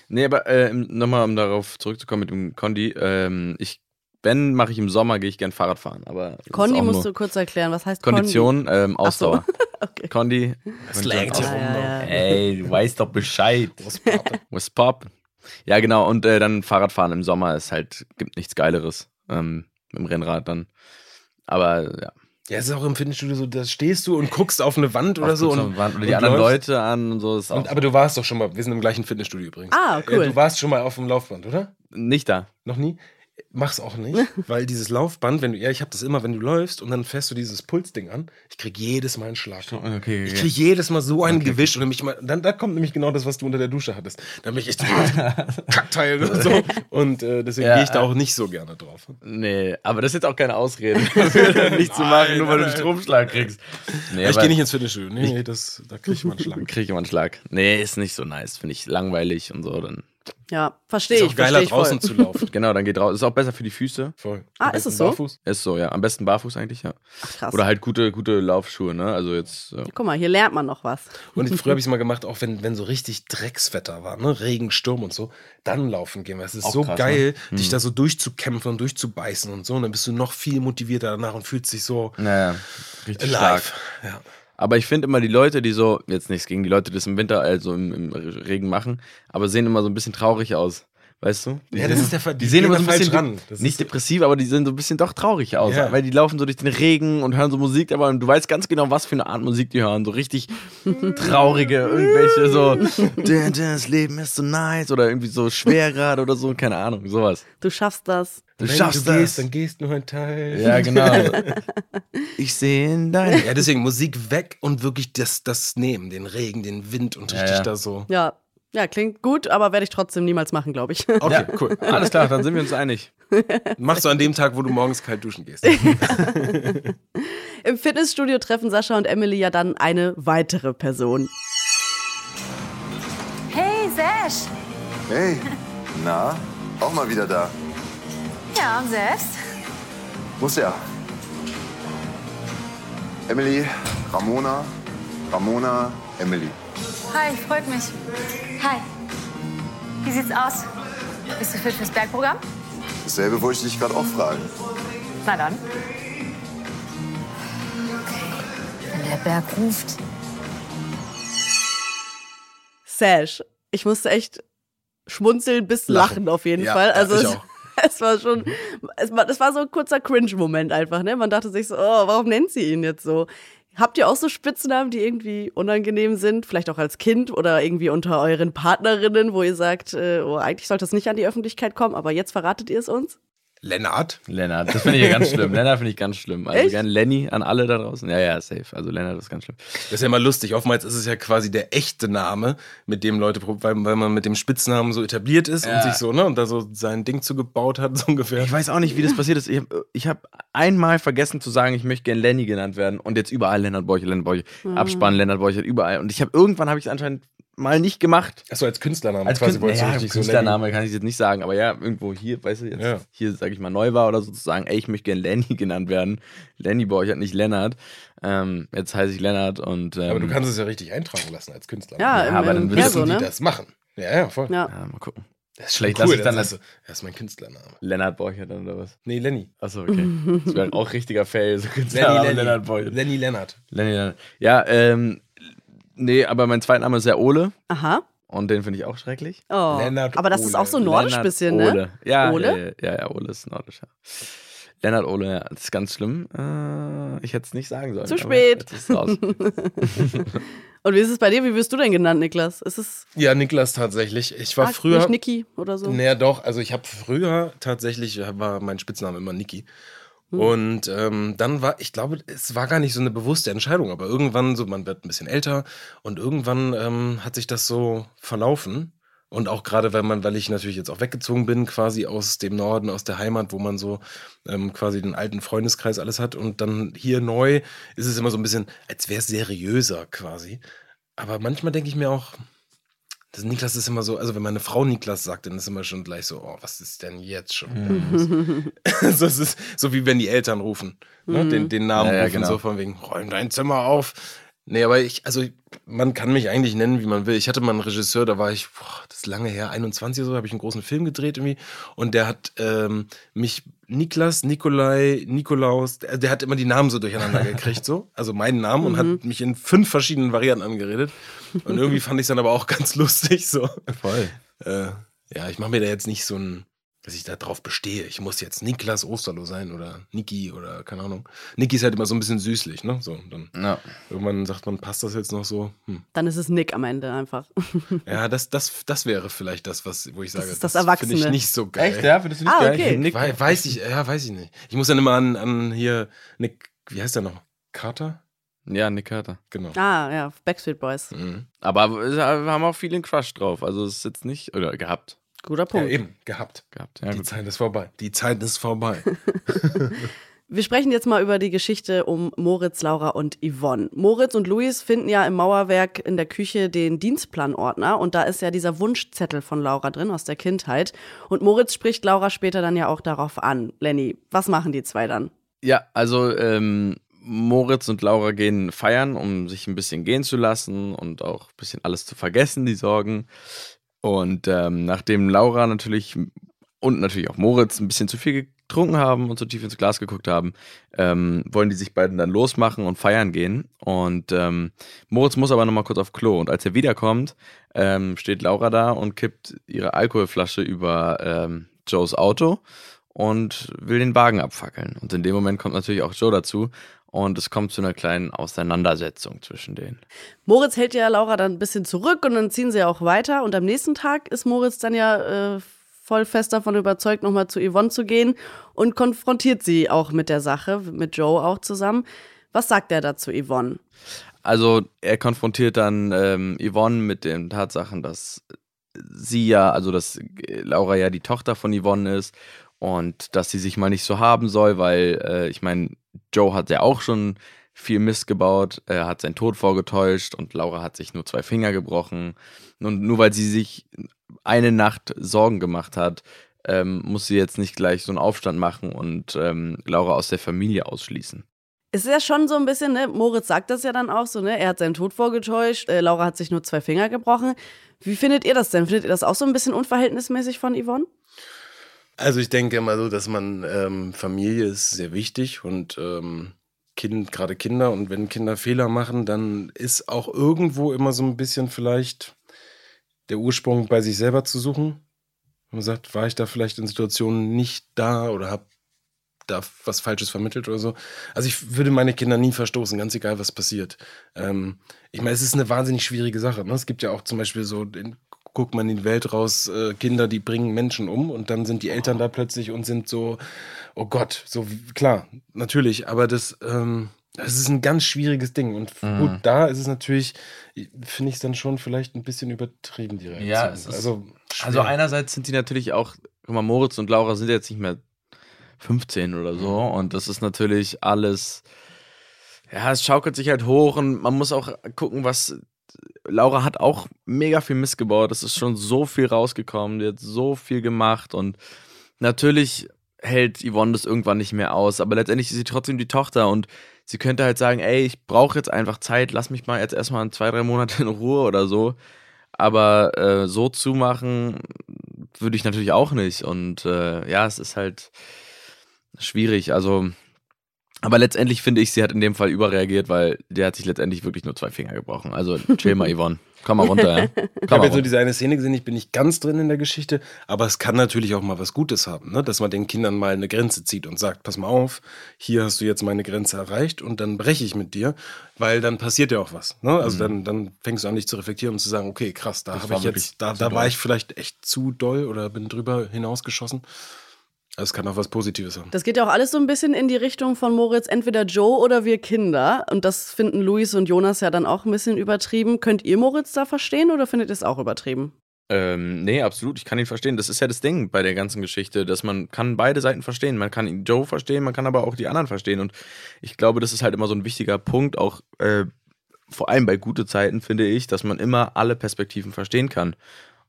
Nee, aber äh, nochmal, um darauf zurückzukommen mit dem Kondi. Ähm, ich, wenn, mache ich im Sommer, gehe ich gern Fahrrad fahren. Aber Kondi auch musst du kurz erklären. Was heißt Kondition, ähm, Ach so. Ausdauer. *laughs* Okay. Kondi. Slangt Kondition, herum. Ja, ja, ja. Ey, du weißt doch Bescheid. *laughs* Was pop? Ja, genau. Und äh, dann Fahrradfahren im Sommer ist halt, gibt nichts Geileres. Ähm, mit dem Rennrad dann. Aber ja. Ja, es ist auch im Fitnessstudio so, da stehst du und guckst auf eine Wand oder so. Und, Wand oder die und anderen läufst. Leute an und so. Ist auch Und, aber du warst doch schon mal, wir sind im gleichen Fitnessstudio übrigens. Ah, cool. Du warst schon mal auf dem Laufband, oder? nicht da. Noch nie? Mach's auch nicht, *laughs* weil dieses Laufband, wenn du, ja, ich habe das immer, wenn du läufst und dann fährst du dieses Pulsding an, ich krieg jedes Mal einen Schlag. Okay, Ich krieg jedes Mal so einen Gewisch und mich mal, dann da kommt nämlich genau das, was du unter der Dusche hattest. Da bin ich echt *laughs* Kackteil und so. Und äh, deswegen Ja. gehe ich da auch nicht so gerne drauf. Nee, aber das ist jetzt auch keine Ausrede, *laughs* nicht zu machen, nur weil du einen. Stromschlag kriegst. Nee, ich gehe nicht ins Fitnessstudio. Nee, nee, das, da krieg ich mal einen Schlag. Krieg ich immer einen Schlag. Nee, ist nicht so nice. Finde ich langweilig und so. Dann, Ja, verstehe Ist ich. auch geiler ich draußen voll. zu laufen. genau, dann geht raus. Ist auch besser für die Füße. Voll. Ah, ist es so? Barfuß. Ist so, ja. Am besten barfuß eigentlich, ja. Ach, krass. Oder halt gute, gute Laufschuhe, ne? Also jetzt. äh, Guck mal, hier lernt man noch was. Und früher habe ich es mal gemacht, auch wenn, wenn so richtig Dreckswetter war, ne? Regen, Sturm und so, dann laufen gehen. Es ist Auch so krass, geil, ne? dich Hm. da so durchzubeißen und durchzubeißen und so. Und dann bist du noch viel motivierter danach und fühlst dich so Naja, richtig stark. live. Ja. Aber ich finde immer die Leute, die so, jetzt nichts gegen die Leute, die das im Winter, also im, im Regen machen, aber sehen immer so ein bisschen traurig aus. Weißt du? Die Ja, das sehen- ist der Ver- Die die sehen immer so ein bisschen falsch ran. Das nicht depressiv, aber die sehen so ein bisschen doch traurig aus, Ja. weil die laufen so durch den Regen und hören so Musik, aber du weißt ganz genau, was für eine Art Musik die hören, so richtig traurige, irgendwelche so "Dun, dun, das Leben ist so nice oder irgendwie so schwer gerade oder so, keine Ahnung, sowas. Du schaffst das. Du Wenn schaffst du das. gehst, dann gehst nur ein Teil. Ja, genau. *laughs* ich sehe in dein Ja, deswegen Musik weg und wirklich das, das nehmen, den Regen, den Wind und Ja, richtig ja. da so. Ja, ja, klingt gut, aber werde ich trotzdem niemals machen, glaube ich. Okay, cool. Alles klar, dann sind wir uns einig. *laughs* Machst du an dem Tag, wo du morgens kalt duschen gehst. *laughs* Im Fitnessstudio treffen Sascha und Emily ja dann eine weitere Person. Hey, Sash. Hey, na, auch mal wieder da. Ja, und selbst? Muss ja. Emily, Ramona, Ramona, Emily. Hi, freut mich. Hi. Wie sieht's aus? Bist du fit fürs Bergprogramm? Dasselbe wollte ich dich gerade auch fragen. Na dann. Wenn der Berg ruft. Sash. Ich musste echt schmunzeln bis lachen, Lachen. auf jeden Ja, Fall. ja, Also ich es, auch. *laughs* es war schon, es war, das war so ein kurzer Cringe-Moment einfach, ne? Man dachte sich so, oh, warum nennt sie ihn jetzt so? Habt ihr auch so Spitznamen, die irgendwie unangenehm sind? Vielleicht auch als Kind oder irgendwie unter euren Partnerinnen, wo ihr sagt, äh, oh, eigentlich sollte es nicht an die Öffentlichkeit kommen, aber jetzt verratet ihr es uns? Lennart. Lennart, das finde ich ja ganz *laughs* schlimm. Lennart finde ich ganz schlimm. Also Echt? gern Lenny an alle da draußen. Ja, ja, safe. Also Lennart ist ganz schlimm. Das ist ja immer lustig. Oftmals ist es ja quasi der echte Name, mit dem Leute, weil, weil man mit dem Spitznamen so etabliert ist Ja. und sich so, ne, und da so sein Ding zugebaut hat, *laughs* so ungefähr. Ich weiß auch nicht, wie das passiert ist. Ich habe hab einmal vergessen zu sagen, ich möchte gern Lenny genannt werden und jetzt überall Lennart Borchert, Lennart Borchert, Abspann, Lennart Borchert, überall. Und ich habe irgendwann habe ich es anscheinend mal nicht gemacht. Achso, als Künstlername. Als quasi Künstler, du ja, so Künstlername kann ich jetzt nicht sagen, aber ja, irgendwo hier, weißt du, jetzt Ja. hier, sage ich mal, neu war oder sozusagen, ey, ich möchte gern Lenny *laughs* genannt werden. Lenny Borchert, nicht Lennart. Ähm, jetzt heiße ich Lennart und ähm. Aber du kannst es ja richtig eintragen lassen als Künstlername. Ja, Ja, im, aber dann Müssen die ne? das machen. Ja, ja, voll. Ja. ja, mal gucken. Das ist lass cool. ich dann dann das- sagst du, das ist mein Künstlername. Lennart Borchert dann oder was? Nee, Lenny. Achso, okay. *laughs* Das wäre auch richtiger Fail. So Lenny, Künstlername Lenny. Lennart Borchert. Lenny Lennart. Lenny, Lennart. Ja, ähm, nee, aber mein zweiter Name ist ja Ole Aha. und den finde ich auch schrecklich. Oh. Lennart aber das ist Ole. auch so nordisch Lennart bisschen, ne? Ole. Ja, Ole? Ja, ja, ja, Ole ist nordisch, ja. Lennart Ole, ja, das ist ganz schlimm. Äh, ich hätte es nicht sagen sollen. Zu spät. Ist. *laughs* Und wie ist es bei dir? Wie wirst du denn genannt, Niklas? Ist es Ja, Niklas tatsächlich. Ich war ah, früher. nicht Niki oder so? Naja, doch. Also ich habe früher tatsächlich, war mein Spitzname immer Niki. Hm. Und ähm, dann war, ich glaube, es war gar nicht so eine bewusste Entscheidung, aber irgendwann, so man wird ein bisschen älter und irgendwann ähm, hat sich das so verlaufen. Und auch gerade, weil man, weil ich natürlich jetzt auch weggezogen bin, quasi aus dem Norden, aus der Heimat, wo man so ähm, quasi den alten Freundeskreis alles hat. Und dann hier neu ist es immer so ein bisschen, als wäre es seriöser quasi. Aber manchmal denke ich mir auch, das Niklas ist immer so, also wenn meine Frau Niklas sagt, dann ist immer schon gleich so, oh, was ist denn jetzt schon los? *laughs* das ist so wie wenn die Eltern rufen, ne? den, den Namen Ja, ja, rufen, genau. so von wegen, räum dein Zimmer auf. Nee, aber ich, also man kann mich eigentlich nennen, wie man will. Ich hatte mal einen Regisseur, da war ich, boah, das ist lange her, 21 oder so, habe ich einen großen Film gedreht irgendwie. Und der hat ähm, mich Niklas, Nikolai, Nikolaus, der, der hat immer die Namen so durcheinander *laughs* gekriegt, so. Also meinen Namen und hat mich in fünf verschiedenen Varianten angeredet. Und irgendwie fand ich es dann aber auch ganz lustig, so. Voll. Äh, ja, ich mache mir da jetzt nicht so ein, dass ich da drauf bestehe. Ich muss jetzt Niklas Osterloh sein oder Niki oder keine Ahnung. Niki ist halt immer so ein bisschen süßlich, ne? So, dann Ja. irgendwann sagt man, passt das jetzt noch so? Hm. Dann ist es Nick am Ende einfach. *laughs* Ja, das, das, das wäre vielleicht das, was, wo ich sage, ist das finde ich nicht so geil. Echt, ja? Findest du nicht Ah, geil? okay. Nick Wei- weiß ich, ja, weiß ich nicht. Ich muss dann immer an, an hier Nick, wie heißt der noch? Carter? Ja, Nick Carter. Genau. ah, ja, Backstreet Boys. Mhm. Aber wir haben auch viel den Crush drauf. Also es ist jetzt nicht, oder gehabt. Guter Ja, Punkt. eben, gehabt. Gehabt, ja. Die Gut. Zeit ist vorbei. Die Zeit ist vorbei. *laughs* *laughs* Wir sprechen jetzt mal über die Geschichte um Moritz, Laura und Yvonne. Moritz und Luis finden ja im Mauerwerk in der Küche den Dienstplanordner und da ist ja dieser Wunschzettel von Laura drin aus der Kindheit. Und Moritz spricht Laura später dann ja auch darauf an. Lenny, was machen die zwei dann? Ja, also ähm, Moritz und Laura gehen feiern, um sich ein bisschen gehen zu lassen und auch ein bisschen alles zu vergessen, die Sorgen. Und ähm, nachdem Laura natürlich und natürlich auch Moritz ein bisschen zu viel getrunken haben und zu tief ins Glas geguckt haben, ähm, wollen die sich beiden dann losmachen und feiern gehen. Und ähm, Moritz muss aber nochmal kurz auf Klo. Und als er wiederkommt, ähm, steht Laura da und kippt ihre Alkoholflasche über ähm, Joes Auto und will den Wagen abfackeln. Und in dem Moment kommt natürlich auch Joe dazu und es kommt zu einer kleinen Auseinandersetzung zwischen denen. Moritz hält ja Laura dann ein bisschen zurück und dann ziehen sie ja auch weiter. Und am nächsten Tag ist Moritz dann ja äh, voll fest davon überzeugt, nochmal zu Yvonne zu gehen und konfrontiert sie auch mit der Sache, mit Joe auch zusammen. Was sagt er dazu, Yvonne? Also er konfrontiert dann ähm, Yvonne mit den Tatsachen, dass sie ja, also dass Laura ja die Tochter von Yvonne ist und dass sie sich mal nicht so haben soll, weil äh, ich meine, Joe hat ja auch schon viel Mist gebaut, er hat seinen Tod vorgetäuscht und Laura hat sich nur zwei Finger gebrochen. Und nur weil sie sich eine Nacht Sorgen gemacht hat, ähm, muss sie jetzt nicht gleich so einen Aufstand machen und ähm, Laura aus der Familie ausschließen. Es ist ja schon so ein bisschen, ne? Moritz sagt das ja dann auch so, ne? Er hat seinen Tod vorgetäuscht, äh, Laura hat sich nur zwei Finger gebrochen. Wie findet ihr das denn? Findet ihr das auch so ein bisschen unverhältnismäßig von Yvonne? Also ich denke immer so, dass man ähm, Familie ist sehr wichtig und ähm, kind, gerade Kinder und wenn Kinder Fehler machen, dann ist auch irgendwo immer so ein bisschen vielleicht der Ursprung bei sich selber zu suchen. Man sagt, war ich da vielleicht in Situationen nicht da oder habe da was Falsches vermittelt oder so. Also ich würde meine Kinder nie verstoßen, ganz egal, was passiert. Ähm, ich meine, es ist eine wahnsinnig schwierige Sache. Ne? Es gibt ja auch zum Beispiel so, in, guckt man in die Welt raus, äh, Kinder, die bringen Menschen um und dann sind die Eltern da plötzlich und sind so, oh Gott, so klar, natürlich, aber das, ähm, das ist ein ganz schwieriges Ding. Und gut, da ist es natürlich, finde ich es dann schon vielleicht ein bisschen übertrieben, die Reaktion. Ja, es ist- also, schwer. Also einerseits sind die natürlich auch, guck mal, Moritz und Laura sind jetzt nicht mehr 15 oder so und das ist natürlich alles, ja, es schaukelt sich halt hoch und man muss auch gucken, was, Laura hat auch mega viel Mist gebaut, es ist schon so viel rausgekommen, die hat so viel gemacht und natürlich hält Yvonne das irgendwann nicht mehr aus, aber letztendlich ist sie trotzdem die Tochter und sie könnte halt sagen, ey, ich brauche jetzt einfach Zeit, lass mich mal jetzt erstmal zwei, drei Monate in Ruhe oder so. Aber äh, so zumachen würde ich natürlich auch nicht. Und äh, ja, es ist halt schwierig. Also, aber letztendlich finde ich, sie hat in dem Fall überreagiert, weil der hat sich letztendlich wirklich nur zwei Finger gebrochen. Also, chill mal, *laughs* Yvonne. Komm mal *laughs* runter, ja. Ich Komm habe mal jetzt runter. diese eine Szene gesehen, ich bin nicht ganz drin in der Geschichte, aber es kann natürlich auch mal was Gutes haben, ne? dass man den Kindern mal eine Grenze zieht und sagt, pass mal auf, hier hast du jetzt meine Grenze erreicht und dann breche ich mit dir, weil dann passiert ja auch was. Ne? Also dann, dann fängst du an, dich zu reflektieren und zu sagen, okay, krass, da habe war ich jetzt, da, da war ich vielleicht echt zu doll oder bin drüber hinausgeschossen. Es kann auch was Positives haben. Das geht ja auch alles so ein bisschen in die Richtung von Moritz, entweder Joe oder wir Kinder. Und das finden Luis und Jonas ja dann auch ein bisschen übertrieben. Könnt ihr Moritz da verstehen oder findet ihr es auch übertrieben? Ähm, nee, absolut. Ich kann ihn verstehen. Das ist ja das Ding bei der ganzen Geschichte, dass man kann beide Seiten verstehen. Man kann ihn Joe verstehen, man kann aber auch die anderen verstehen. Und ich glaube, das ist halt immer so ein wichtiger Punkt, auch äh, vor allem bei gute Zeiten, finde ich, dass man immer alle Perspektiven verstehen kann.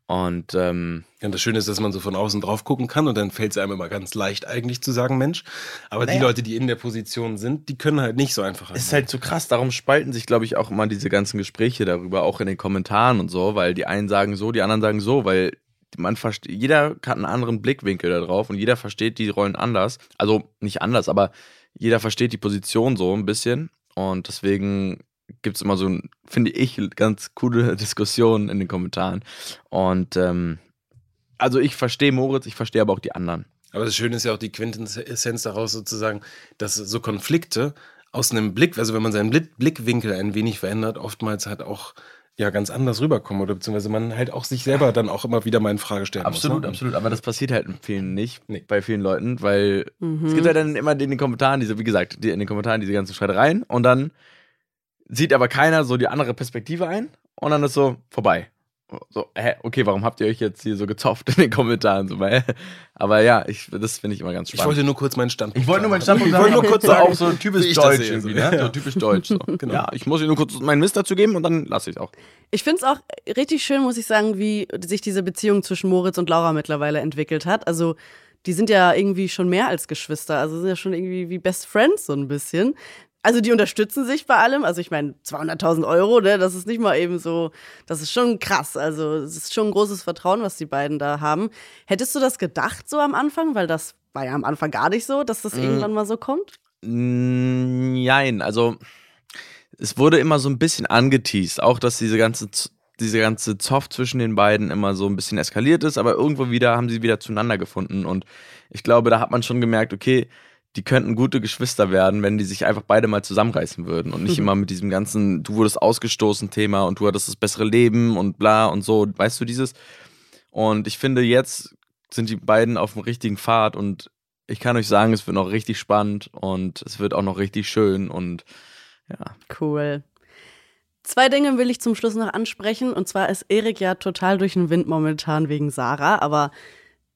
Und ähm, Ja, und das Schöne ist, dass man so von außen drauf gucken kann und dann fällt es einem immer ganz leicht eigentlich zu sagen, Mensch. Aber die Naja. Leute, die in der Position sind, die können halt nicht so einfach. Es ist halt so krass, darum spalten sich, glaube ich, auch immer diese ganzen Gespräche darüber, auch in den Kommentaren und so, weil die einen sagen so, die anderen sagen so, weil man versteht, jeder hat einen anderen Blickwinkel da drauf und jeder versteht die Rollen anders. Also nicht anders, aber jeder versteht die Position so ein bisschen und deswegen gibt es immer so, finde ich, ganz coole *laughs* Diskussionen in den Kommentaren. Und ähm, also ich verstehe Moritz, ich verstehe aber auch die anderen. Aber das Schöne ist ja auch die Quintessenz daraus sozusagen, dass so Konflikte aus einem Blick, also wenn man seinen Blick- Blickwinkel ein wenig verändert, oftmals halt auch ja ganz anders rüberkommen oder beziehungsweise man halt auch sich selber dann auch immer wieder mal in Frage stellen Absolut, muss. ne? absolut. Aber das passiert halt in vielen nicht, Nee. bei vielen Leuten, weil es gibt ja dann immer in den Kommentaren diese, wie gesagt, die, in den Kommentaren diese ganzen Streitereien und dann sieht aber keiner so die andere Perspektive ein und dann ist so vorbei. So, hä, okay, warum habt ihr euch jetzt hier so gezopft in den Kommentaren? So, weil, aber ja, ich, das finde ich immer ganz Ich spannend. wollte nur kurz meinen Standpunkt Ich wollte nur meinen sagen. Standpunkt Ich wollte nur sagen. kurz so sagen, auch so typisch ich deutsch sehe, irgendwie, so. ne? Ja. So typisch deutsch. So. *laughs* Ja, ich muss nur kurz meinen Mist dazu geben und dann lasse ich es auch. Ich finde es auch richtig schön, muss ich sagen, wie sich diese Beziehung zwischen Moritz und Laura mittlerweile entwickelt hat. Also, die sind ja irgendwie schon mehr als Geschwister. Also, sind ja schon irgendwie wie Best Friends so ein bisschen. Also, die unterstützen sich bei allem. Also, ich meine, 200.000 Euro, ne, das ist nicht mal eben so, das ist schon krass. Also, es ist schon ein großes Vertrauen, was die beiden da haben. Hättest du das gedacht so am Anfang? Weil das war ja am Anfang gar nicht so, dass das irgendwann mal so kommt. Mm, Nein, also es wurde immer so ein bisschen angeteased, auch dass diese ganze, diese ganze Zoff zwischen den beiden immer so ein bisschen eskaliert ist, aber irgendwo wieder haben sie wieder zueinander gefunden und ich glaube, da hat man schon gemerkt, okay, die könnten gute Geschwister werden, wenn die sich einfach beide mal zusammenreißen würden und nicht *laughs* immer mit diesem ganzen, du wurdest ausgestoßen Thema und du hattest das bessere Leben und bla und so, weißt du dieses? Und ich finde, jetzt sind die beiden auf dem richtigen Pfad und ich kann euch sagen, es wird noch richtig spannend und es wird auch noch richtig schön und ja. Cool. Zwei Dinge will ich zum Schluss noch ansprechen. Und zwar ist Erik ja total durch den Wind momentan wegen Sarah, aber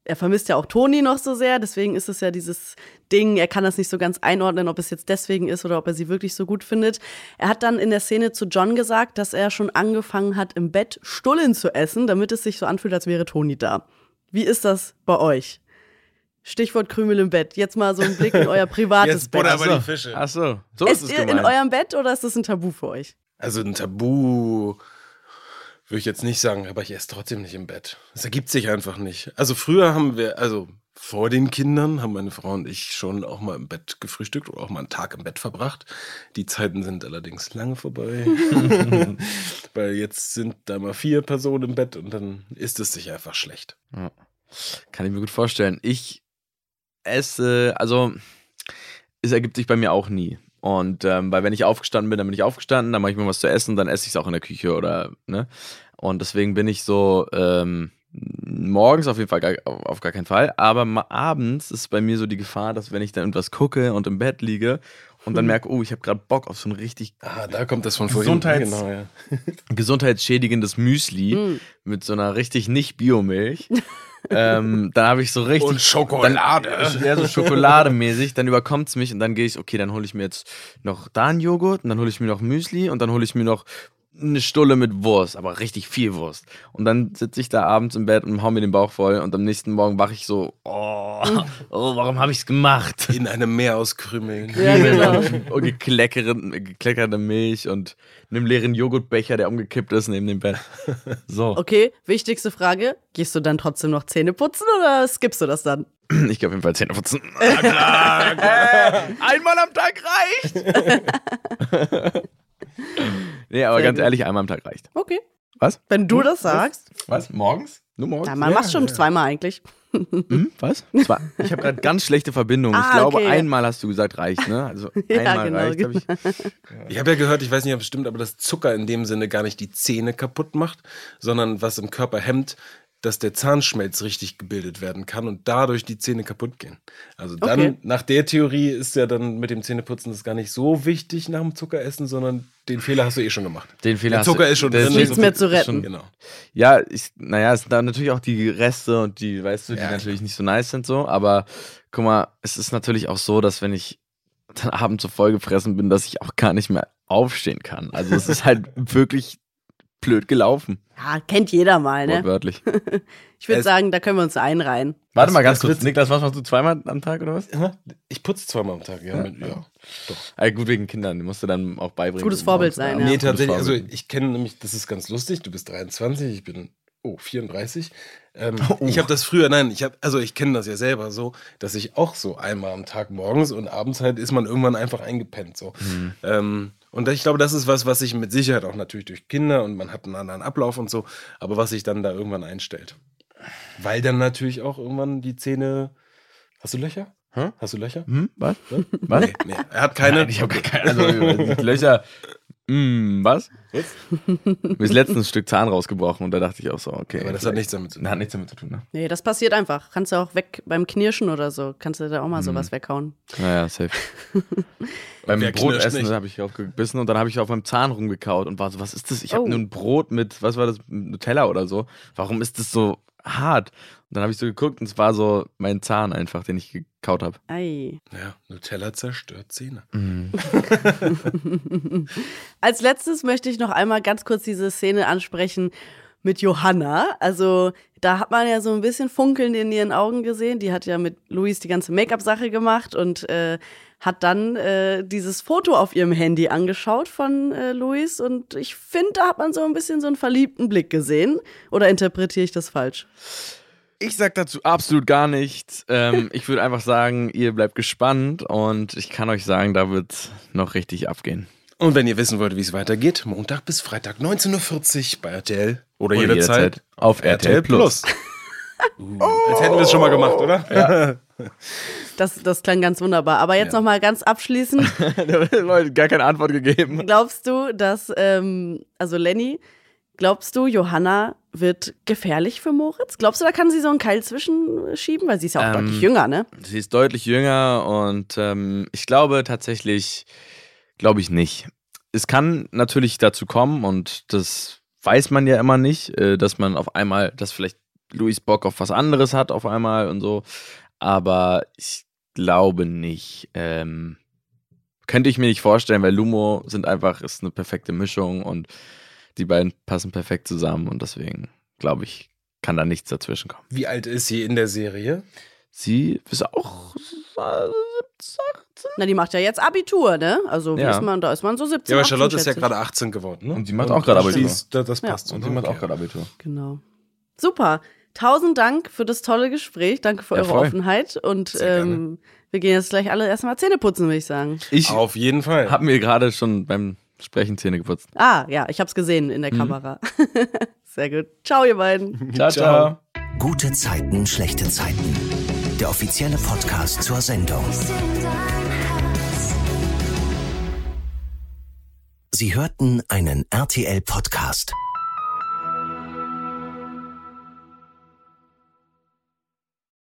er vermisst ja auch Toni noch so sehr. Deswegen ist es ja dieses Ding, er kann das nicht so ganz einordnen, ob es jetzt deswegen ist oder ob er sie wirklich so gut findet. Er hat dann in der Szene zu John gesagt, dass er schon angefangen hat, im Bett Stullen zu essen, damit es sich so anfühlt, als wäre Toni da. Wie ist das bei euch? Stichwort Krümel im Bett. Jetzt mal so ein Blick in euer privates Jetzt Bett. Butter bei die Fische. Ach so, so ist Esst es ihr in gemeint. eurem Bett oder ist das ein Tabu für euch? Also ein Tabu würde ich jetzt nicht sagen, aber ich esse trotzdem nicht im Bett. Das ergibt sich einfach nicht. Also früher haben wir, also vor den Kindern haben meine Frau und ich schon auch mal im Bett gefrühstückt oder auch mal einen Tag im Bett verbracht. Die Zeiten sind allerdings lange vorbei. *laughs* Weil jetzt sind da mal vier Personen im Bett und dann ist es sich einfach schlecht. Kann ich mir gut vorstellen. Ich esse, also es ergibt sich bei mir auch nie. Und ähm, weil wenn ich aufgestanden bin, dann bin ich aufgestanden, dann mache ich mir was zu essen, dann esse ich es auch in der Küche oder, ne? Und deswegen bin ich so, ähm, morgens auf jeden Fall gar, auf gar keinen Fall, aber abends ist bei mir so die Gefahr, dass wenn ich dann irgendwas gucke und im Bett liege und dann merke, oh, ich habe gerade Bock auf so ein richtig Ah, da kommt das von vorhin. Gesundheits- Genau, ja. *laughs* gesundheitsschädigendes Müsli mit so einer richtig nicht Biomilch. *laughs* ähm, dann habe ich so richtig. Und Schokolade. Dann, ja, so schokolademäßig. Dann überkommt es mich und dann gehe ich, okay, dann hole ich mir jetzt noch da einen Joghurt und dann hole ich mir noch Müsli und dann hole ich mir noch eine Stulle mit Wurst, aber richtig viel Wurst. Und dann sitze ich da abends im Bett und hau mir den Bauch voll und am nächsten Morgen wache ich so, oh, *laughs* oh warum habe ich es gemacht? In einem Meer aus Krümeln. Ja, genau. und gekleckere, gekleckerte Milch und einem leeren Joghurtbecher, der umgekippt ist neben dem Bett. So. Okay, wichtigste Frage. Gehst du dann trotzdem noch Zähne putzen oder skippst du das dann? Ich gehe auf jeden Fall Zähne putzen. *laughs* einmal am Tag reicht. *laughs* nee, aber Sehr ganz gut. ehrlich, einmal am Tag reicht. Okay. Was? Wenn du das sagst. Was? Morgens? Nur morgens? Ja, man macht schon zweimal eigentlich. Hm? Was? Zwei. Ich habe gerade ganz schlechte Verbindung. Ich Ah, glaube, okay. einmal hast du gesagt, reicht, ne? Also *laughs* Ja, einmal genau, reicht, hab ich. Ich habe ja gehört, ich weiß nicht, ob es stimmt, aber dass Zucker in dem Sinne gar nicht die Zähne kaputt macht, sondern was im Körper hemmt, dass der Zahnschmelz richtig gebildet werden kann und dadurch die Zähne kaputt gehen. Also dann, Okay. nach der Theorie ist ja dann mit dem Zähneputzen das gar nicht so wichtig nach dem Zuckeressen, sondern den Fehler hast du eh schon gemacht. Den Fehler Der hast du- Zucker ist schon der drin. ist Nichts mehr zu ist retten. schon- Genau. Ja, ich, naja, es sind da natürlich auch die Reste und die, weißt du, die Ja, natürlich nicht so nice sind so, aber guck mal, es ist natürlich auch so, dass wenn ich dann abends so vollgefressen bin, dass ich auch gar nicht mehr aufstehen kann. Also es ist halt *laughs* wirklich blöd gelaufen, Ja, kennt jeder mal, ne? wortwörtlich. *laughs* Ich würde sagen, da können wir uns einreihen. Warte mal ganz kurz, Niklas, was machst du zweimal am Tag oder was? Ich putze zweimal am Tag, ja. Mit, ja. Doch. Ah, gut, wegen Kindern, die musst du dann auch beibringen. Gutes Vorbild sein, ja. Nee, tatsächlich, also ich kenne nämlich, das ist ganz lustig, du bist 23, ich bin, oh, 34. Ähm, *laughs* Ich habe das früher, nein, ich habe, also ich kenne das ja selber so, dass ich auch so einmal am Tag morgens und abends halt ist man irgendwann einfach eingepennt so. Ähm, und ich glaube, das ist was, was sich mit Sicherheit auch natürlich durch Kinder und man hat einen anderen Ablauf und so, aber was sich dann da irgendwann einstellt. Weil dann natürlich auch irgendwann die Zähne. Hast du Löcher? Hä? Hast du Löcher? Hm? Was? Was? Nee, nee, er hat keine. Nein, ich habe keine also, *laughs* Löcher. Hm, was? Mir ist letztens ein Stück Zahn rausgebrochen und da dachte ich auch so, okay. Aber das hat nichts damit zu tun. hat nichts damit zu tun, ne? Nee, das passiert einfach. Kannst du auch weg beim Knirschen oder so. Kannst du da auch mal Mhm. sowas weghauen. Naja, safe. *laughs* Beim Wer Brotessen habe ich aufgebissen und dann habe ich auf meinem Zahn rumgekaut und war so, was ist das? Ich habe Oh. nur ein Brot mit, was war das, mit Nutella oder so. Warum ist das so hart? Dann habe ich so geguckt und es war so mein Zahn einfach, den ich gekaut habe. Ei. Ja, Nutella zerstört Zähne. *laughs* Als letztes möchte ich noch einmal ganz kurz diese Szene ansprechen mit Johanna. Also da hat man ja so ein bisschen Funkeln in ihren Augen gesehen. Die hat ja mit Luis die ganze Make-up-Sache gemacht und äh, hat dann äh, dieses Foto auf ihrem Handy angeschaut von äh, Luis. Und ich finde, da hat man so ein bisschen so einen verliebten Blick gesehen. Oder interpretiere ich das falsch? Ich sag dazu absolut gar nichts. Ähm, *laughs* ich würde einfach sagen, ihr bleibt gespannt und ich kann euch sagen, da wird noch richtig abgehen. Und wenn ihr wissen wollt, wie es weitergeht, Montag bis Freitag 19.40 Uhr bei RTL oder, Oder jederzeit, jederzeit auf RTL Plus. *laughs* Uh, als hätten wir es schon mal gemacht, oder? *laughs* Das, das klang ganz wunderbar. Aber jetzt Ja. noch mal ganz abschließend. da wird gar keine Antwort gegeben. Glaubst du, dass, ähm, also Lenny, glaubst du, Johanna wird gefährlich für Moritz? Glaubst du, da kann sie so einen Keil zwischenschieben? Weil sie ist ja auch Ähm, deutlich jünger, ne? Sie ist deutlich jünger und ähm, ich glaube tatsächlich, glaube ich nicht. Es kann natürlich dazu kommen und das weiß man ja immer nicht, äh, dass man auf einmal, dass vielleicht Luis Bock auf was anderes hat auf einmal und so. Aber ich glaube nicht. Ähm, könnte ich mir nicht vorstellen, weil Lumo sind einfach, ist eine perfekte Mischung und die beiden passen perfekt zusammen und deswegen glaube ich, kann da nichts dazwischen kommen. Wie alt ist sie in der Serie? Sie ist auch äh, 17, Na, die macht ja jetzt Abitur, ne? Also wie Ja. ist man, da ist man so 17. Ja, aber 18, Charlotte ist ja gerade 18 geworden, ne? Und sie macht auch gerade Abitur. ist- Das, das Ja. passt. Und sie macht auch Okay. gerade Abitur. Genau. Super. Tausend Dank für das tolle Gespräch. Danke für Ja, eure voll. Offenheit. Und Sehr gerne. ähm, wir gehen jetzt gleich alle erstmal Zähne putzen, würde ich sagen. Ich Auf jeden Fall. habe mir gerade schon beim Sprechen Zähne geputzt. Ah, ja, ich hab's gesehen in der Kamera. *laughs* Sehr gut. Ciao, ihr beiden. Ciao, ciao. Gute Zeiten, schlechte Zeiten. Der offizielle Podcast zur Sendung. Sie hörten einen RTL-Podcast.